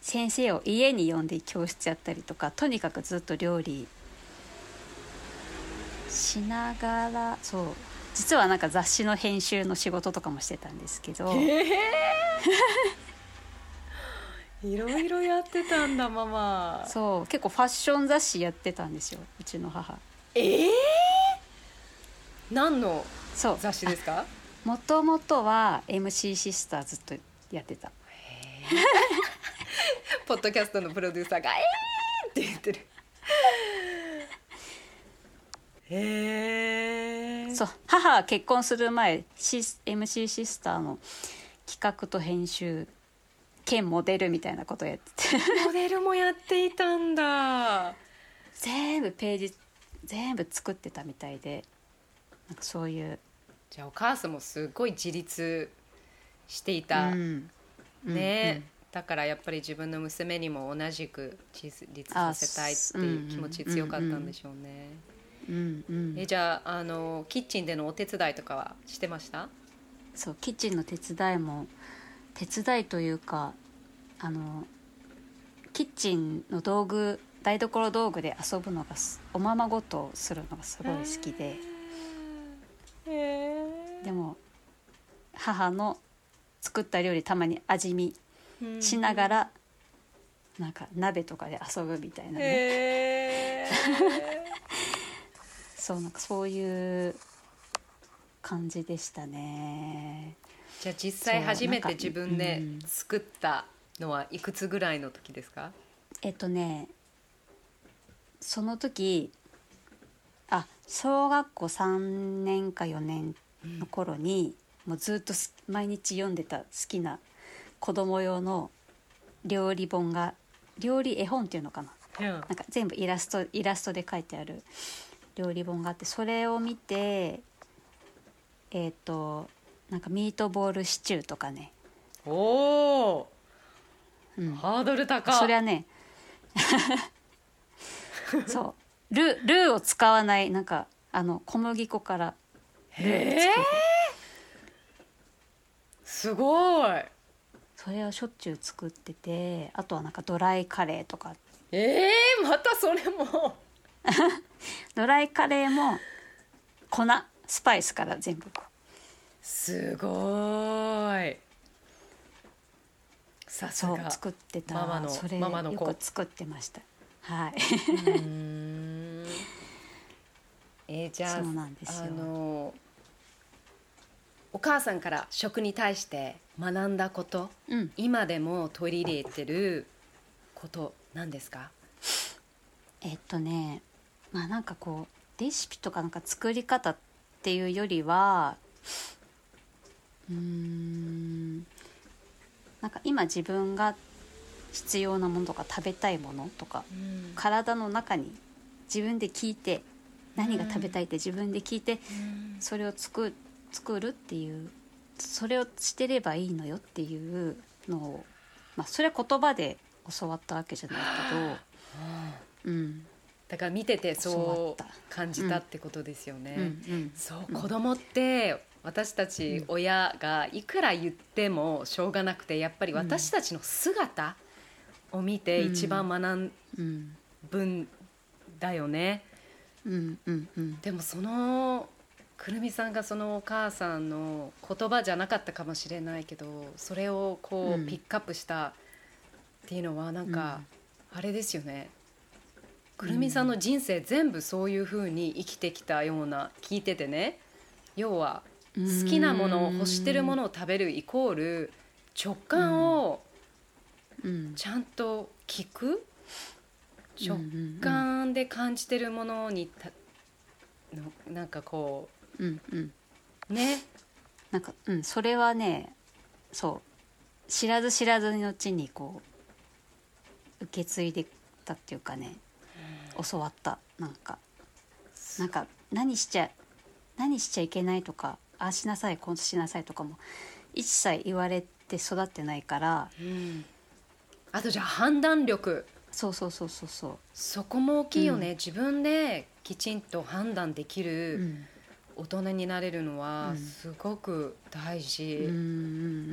先生を家に呼んで教室やったりとかとにかくずっと料理しながらそう実はなんか雑誌の編集の仕事とかもしてたんですけど。いろいろやってたんだママ。そう結構ファッション雑誌やってたんですようちの母。ええ何の？雑誌ですか？もともとは MC シスターずっとやってた。ポッドキャストのプロデューサーが「えー!」って言ってる。へえそう。母は結婚する前シス MC シスターの企画と編集兼モデルみたいなことやってて。モデルもやっていたんだ。全部ページ全部作ってたみたいでなんかそういう、じゃあお母さんもすごい自立していた、うん。ね、だからやっぱり自分の娘にも同じく自立させたいっていう気持ち強かったんでしょうね、うんうんえじゃああのキッチンでのお手伝いとかはしてました？そうキッチンの手伝いも手伝いというかあのキッチンの道具台所道具で遊ぶのがすおままごとをするのがすごい好きででも母の作った料理たまに味見しながら、なんか鍋とかで遊ぶみたいなね。へ そうなんかそういう感じでしたね。じゃあ実際初めて自分でうん作ったのはいくつぐらいの時ですか？えっとねその時あ小学校3年か4年の頃に、もうずっとす毎日読んでた好きな子供用の料理本が料理絵本っていうのかな？うん。なんか全部イラストイラストで書いてある料理本があってそれを見てえっ、となんかミートボールシチューとかね、おおうん、ハードル高。それはね そう。ルルーを使わないなんかあの小麦粉からへえすごい。それをしょっちゅう作っててあとはなんかドライカレーとか。えー、またそれも。ドライカレーも粉スパイスから全部こすごい。さうそうすが作ってた。ママのそれママの子。よく作ってました。はい。うーんえーじゃあそうなんですよ。あのお母さんから食に対して学んだことうん。今でも取り入れてることなんですか？えっとねまあなんかこうレシピとかなんか作り方っていうよりはうーんなんか今自分が必要なものとか食べたいものとかうん。体の中に自分で聞いて何が食べたいって自分で聞いてそれを作作るっていうそれをしてればいいのよっていうのを、まあ、それは言葉で教わったわけじゃないけど、うん。だから見ててそう感じたってことですよね。うんうん。そう子供って私たち親がいくら言ってもしょうがなくてやっぱり私たちの姿を見てうん。一番学うんぶんだよね。うんうんうん。でもそのくるみさんがそのお母さんの言葉じゃなかったかもしれないけどそれをこうピックアップしたっていうのはなんかあれですよね。くるみさんの人生全部そういうふうに生きてきたような聞いててね。要は好きなものを欲してるものを食べるイコール直感をうん。ちゃんと聞く直うんうん感で感じてるものにたのなんかこうんうん。うね？なんかうんそれはねそう。知らず知らずのうちにこう受け継いでたっていうかね教わったなんか。なんか何しちゃ何しちゃいけないとかああしなさいこうしなさいとかも一切言われて育ってないから。うん。あとじゃあ判断力そうそうそうそうそそこも大きいよね、自分できちんと判断できう、うるん、大人になれるのはうん。すごく大事、うんうんう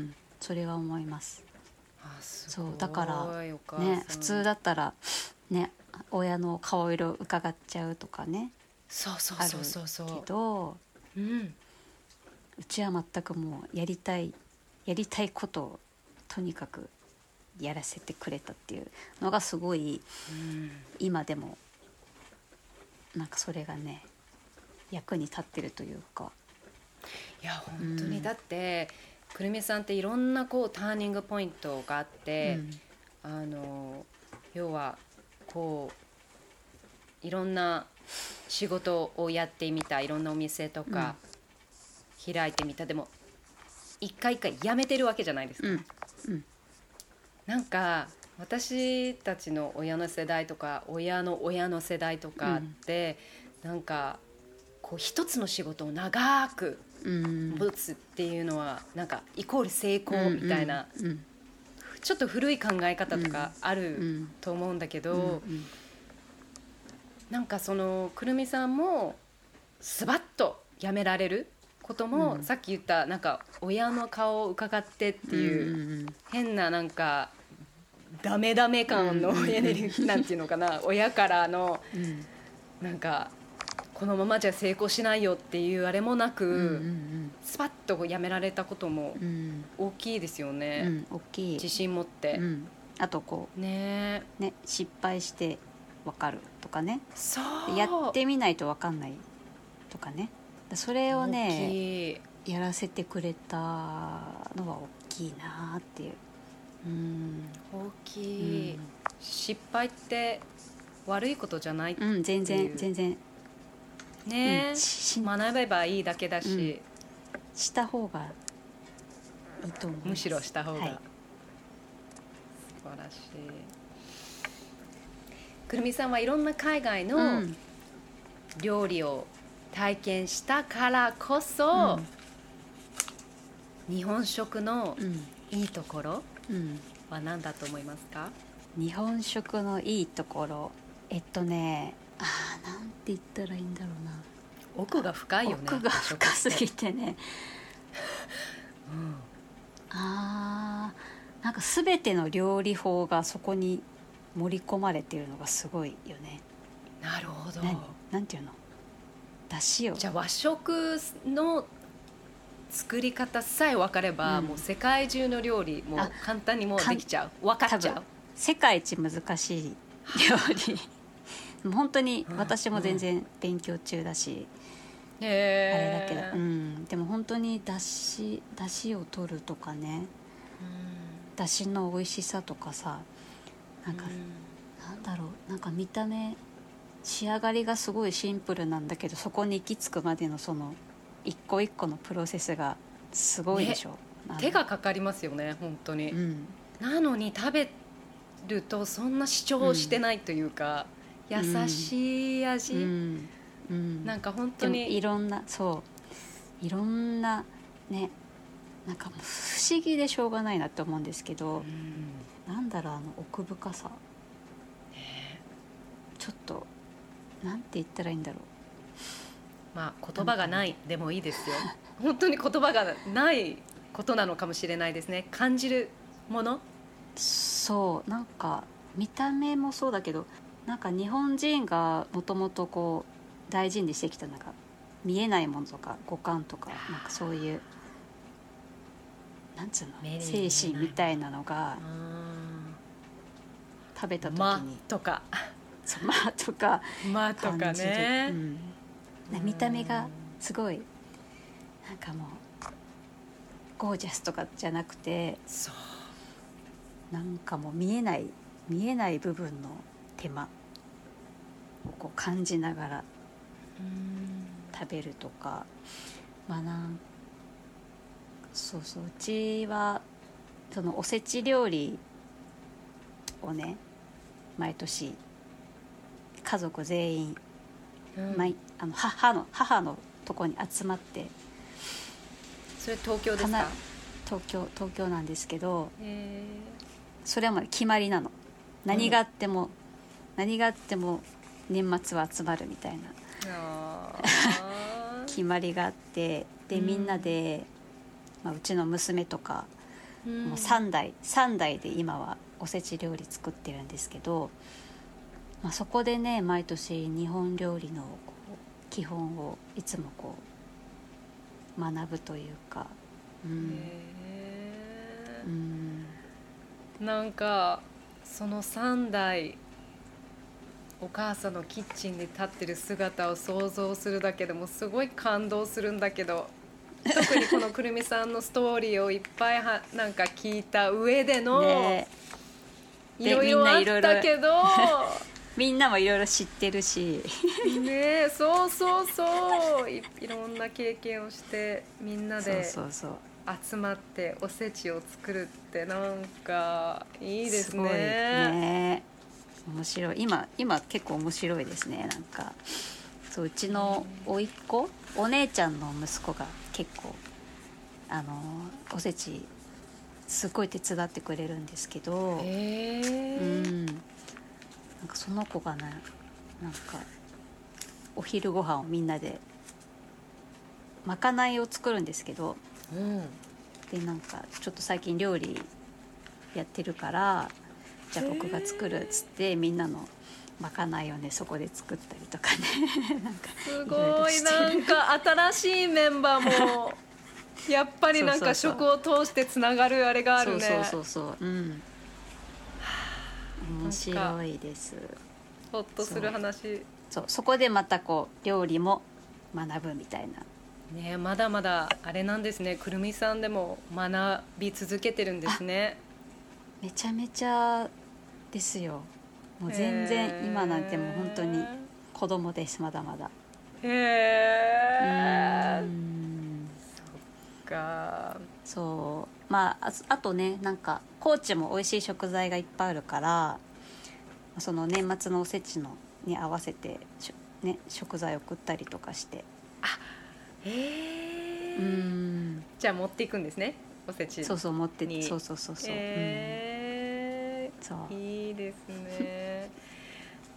ん。それは思います。あすそうだからね普通だったらね親の顔色を伺っちゃうとかね。そうそうそうそうそう。けどうん。うちは全くもうやりたいやりたいことをとにかくやらせてくれたっていうのがすごいうん。今でもなんかそれがね役に立ってるというか。いや本当に、うんだってくるみさんっていろんなこうターニングポイントがあって、うん。あの要はこういろんな仕事をやってみたいろんなお店とか開いてみた、でも一回一回やめてるわけじゃないですか。うんうんなんか私たちの親の世代とか親の親の世代とかって、なんかこう一つの仕事を長くうん。持つっていうのはなんかイコール成功みたいな、うん。うんちょっと古い考え方とかあうるん。と思うんだけど、うんうん。なんかそのくるみさんもスバッとやめられることも、うん。さっき言ったなんか親の顔を伺ってっていう、うんうん。変ななんかダメダメ感のエネルギーなんていうのかな。親からのうん。なんかこのままじゃ成功しないよっていうあれもなく、スパッとやめられたことも大きいですようね、ん大きい。自信持って、うん。あとこうね。失敗してわかるとかね。そう。やってみないとわかんないとかね。それを大ねやらせてくれたのは大きいなっていう。うん、大きい、失敗って悪いことじゃない、うん、全っていう。然全然。ね、うん。学べばいいだけだし、した方がいいと思います。むしろした方が、はい。素晴らしい。くるみさんはいろんな海外うのん。料理を体験したからこそ、日本食のうん。いいところうんは何だと思いますか？日本食のいいところ。えっとね。あーなんて言ったらいいんだろうな。奥が深いよね。奥が深すぎてね。うん。あーなんか全ての料理法がそこに盛り込まれてるのがすごいよね。なるほど。何？なんていうの？だしを。じゃあ和食の作り方さえ分かれば、うん。もう世界中の料理もあ簡単にもうできちゃう。分かっちゃう。世界一難しい料理。本当に私も全然勉強中だし、あれへだけど、うん、でも本当にだしだしを取るとかね。だしの美味しさとかさなんか、なんだろう。なんか見た目仕上がりがすごいシンプルなんだけどそこに行き着くまでのその一個一個のプロセスがすごいでしょ、なん手がかかりますよね本当に、うん。なのに食べるとそんな主張してないというか、優しい味、うん。うん。なんか本当にいろんなそういろんなねなんか不思議でしょうがないなって思うんですけど、なんだろうあの奥深さ、ちょっとなんて言ったらいいんだろまあ言葉がないでもいいですよ。本当に言葉がないことなのかもしれないですね。感じるもの？うそうなんか見た目もそうだけどなんか日本人がもともとこう大事にしてきたなんか見えないものとか五感とかなんかそういうなんつうの？精神みたいなのが食べた時に、まとか。まあとかまとかね、うん。ね見た目がすごいなんかもうゴージャスとかじゃなくてそうなんかもう見えない見えない部分の手間をこう感じながら食べるとかまあなんそうそううちはそのおせち料理をね毎年家族全員うん。毎あの母の母のとこに集まってそれ東京ですか？花東京東京なんですけどへそれはもう決まりなの。何があっても、何があっても年末は集まるみたいな。決まりがあってでうん。みんなで、まあ、うちの娘とか、うん。もう3代3代で今はおせち料理作ってるんですけど、まあ、そこでね毎年日本料理の基本をいつもこう学ぶというか、うん。へうなんかその3代お母さんのキッチンに立ってる姿を想像するだけでもすごい感動するんだけど特にこのくるみさんのストーリーをいっぱいはなんか聞いた上での、ね。いろいろあったけどみんなもいろいろ知ってるし。ねえそうそうそう。いいろんな経験をしてみんなで集まっておせちを作るってなんかいいですね。ごいね。面白い。今今結構面白いですね。なんかそううちの甥っ子お姉ちゃんの息子が結構あのおせちすごい手伝ってくれるんですけど、へえ。うんなんかその子がねなんかお昼ご飯をみんなでまかないを作るんですけどうん。でなんかちょっと最近料理やってるからじゃあ僕が作るっつってみんなのまかないをねそこで作ったりとかね。なんかすごいなんか新しいメンバーもやっぱりなんか食を通してつながるあれがあるね。そうそうそうそう。うん面白いです。ほっとする話。そう。そこでまたこう料理も学ぶみたいな。ねまだまだあれなんですね。くるみさんでも学び続けてるんですね。めちゃめちゃですよ。もう全へ然ー今なんてもう本当に子供ですまだまだ。へうえーん。か。そうまあああとねなんか高知も美味しい食材がいっぱいあるからその年末のおせちのに合わせてね、食材を送ったりとかして。へえうーん。じゃあ持っていくんですねおせちそうそう持ってにそうそうそうそう、へうん、そう。えいいですね。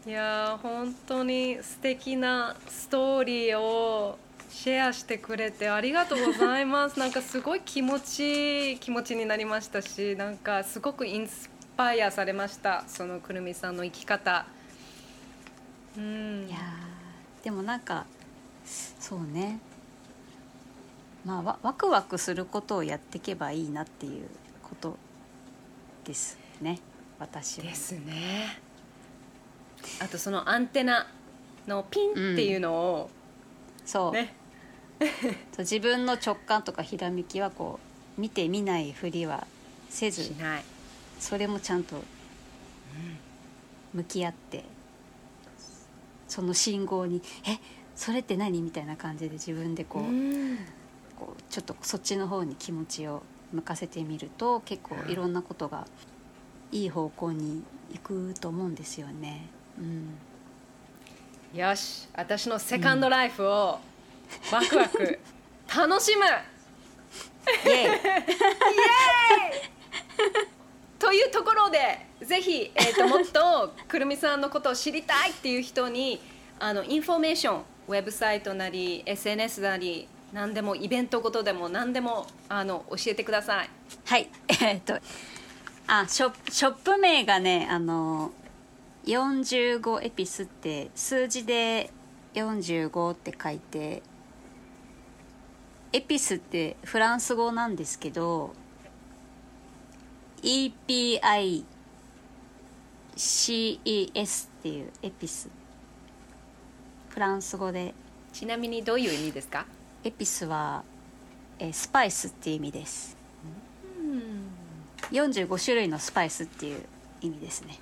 いやー本当に素敵なストーリーをシェアしてくれてありがとうございます。なんかすごい気持ちいい気持ちになりましたしなんかすごくインスパイアされました。そのくるみさんの生き方。うん。いやーでもなんかそうね。まあわワクワクすることをやっていけばいいなっていうことですね。私は。ですね。あとそのアンテナのピンっていうのをそう,、ね、そう 自分の直感とかひらめきはこう見て見ないふりはせずしないそれもちゃんと向き合ってその信号に「えそれって何?」みたいな感じで自分でこう,、うんこうちょっとそっちの方に気持ちを向かせてみると結構いろんなことがいい方向に行くと思うんですよね。うん、よし私のセカンドライフをワクワク。楽しむ。イエイ。というところでぜひ、えー、ともっとくるみさんのことを知りたいっていう人にあのインフォメーションウェブサイトなり SNS なり何でもイベントごとでも何でもあの教えてください。はい。えっとあショップショップ名がねあの45 épices って数字で45って書いて épices ってフランス語なんですけど EPICES っていうエピス。フランス語で。ちなみにどういう意味ですか？エピスは、えースパイスっていう意味です。45種類のスパイスっていう意味ですね。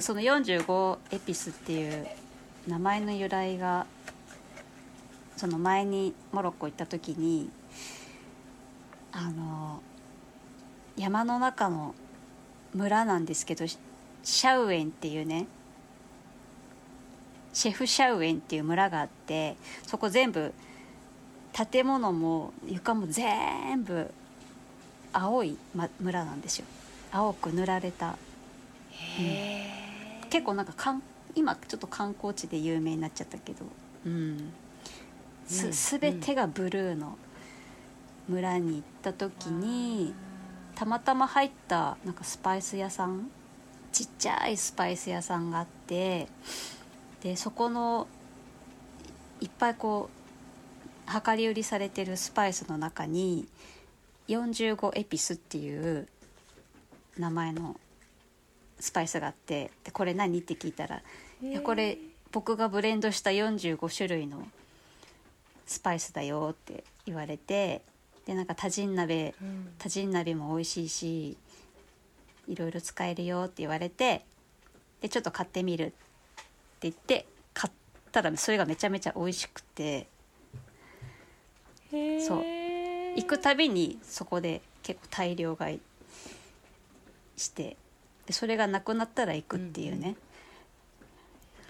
その45エピスっていう名前の由来がその前にモロッコ行った時にあの山の中の村なんですけどシャウエンっていうねシェフシャウエンっていう村があってそこ全部建物も床も全部青い、ま、村なんですよ。青く塗られた。結構なんかかん今ちょっと観光地で有名になっちゃったけど、うん、うんす全てがブルーの村に行った時にたまたま入ったなんかスパイス屋さんちっちゃいスパイス屋さんがあってでそこのいっぱいこう量り売りされてるスパイスの中に45エピスっていう名前のスパイスがあってでこれ何？って聞いたら「いやこれ僕がブレンドした45種類のスパイスだよ」って言われてでなんか多人鍋多人鍋も美味しいしいろいろ使えるよって言われてでちょっと買ってみるって言って買ったらそれがめちゃめちゃ美味しくてそう。行くたびにそこで結構大量買いしてでそれがなくなったら行くっていうね、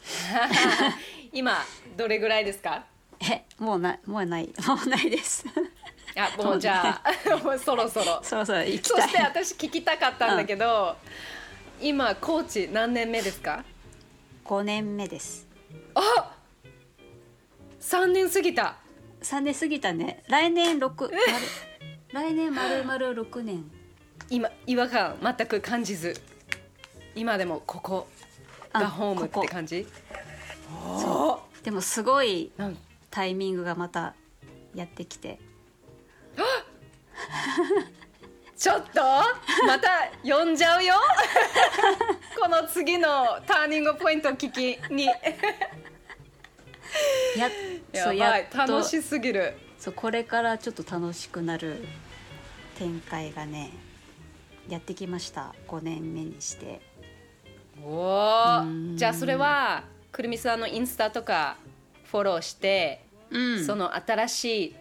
今どれぐらいですか？えもうなもうない。もうない です。あもうじゃあ もうそろそろ。そろそろ行きたい。そして私聞きたかったんだけど、今コーチ何年目ですか？5年目です。あ3年過ぎた。3年過ぎたね。来年6丸来年丸々6年。今違和感全く感じず。今でもここあがホームって感じ？おでもすごいタイミングがまたやってきて。ちょっと？また呼んじゃうよ？この次のターニングポイント聞きに。ややそうやっと。楽しすぎる。そうこれからちょっと楽しくなる展開がねやってきました。5年目にして。おうん。おじゃあそれはくるみさんのインスタとかフォローして、うん。その新しい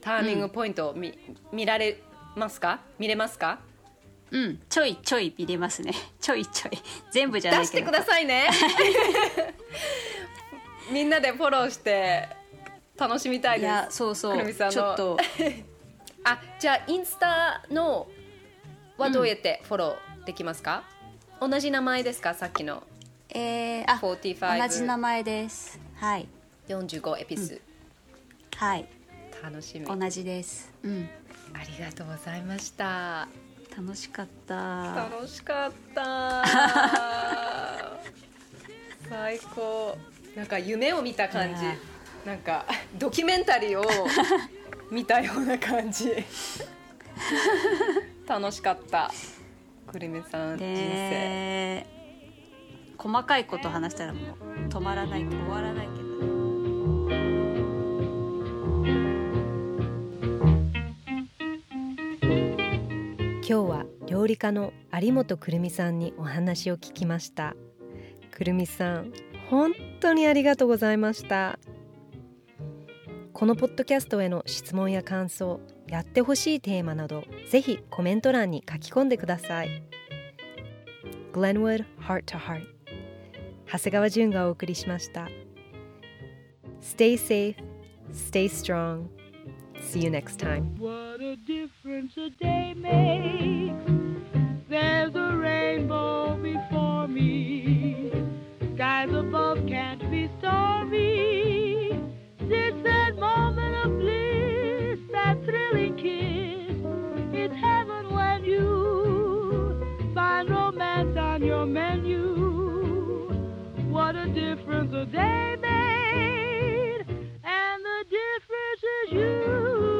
ターニングポイントを見,、見られますか？見れますか？うん。ちょいちょい見れますね。ちょいちょい。全部じゃないけど。出してくださいね。みんなでフォローして楽しみたいいです。やそうそう。ちょっと。あじゃあインスタのはどうやってフォローできますか、同じ名前ですか？さっきの。えー、あ45同じ名前です。はい45エピス、はい。楽しみ。同じです。うん。ありがとうございました。楽しかった。楽しかった。最高。なんか夢を見た感じ。なんかドキュメンタリーを 見たような感じ。楽しかった。くるみさん人生。で細かいこと話したらもう止まらない終わらないけど今日は料理家の有本くるみさんにお話を聞きました。くるみさん本当にありがとうございました。このポッドキャストへの質問や感想やってほしいテーマなどぜひコメント欄に書き込んでください。Glenwood Heart to Heart 長谷川淳がお送りしました。Stay safe, stay strong. See you next time What a difference a day makes. There's a rainbow before me. Skies above can't be stormy. That moment of bliss, that thrilling kiss. It's heaven when you find romance on your menu. What a difference a day made, difference is you.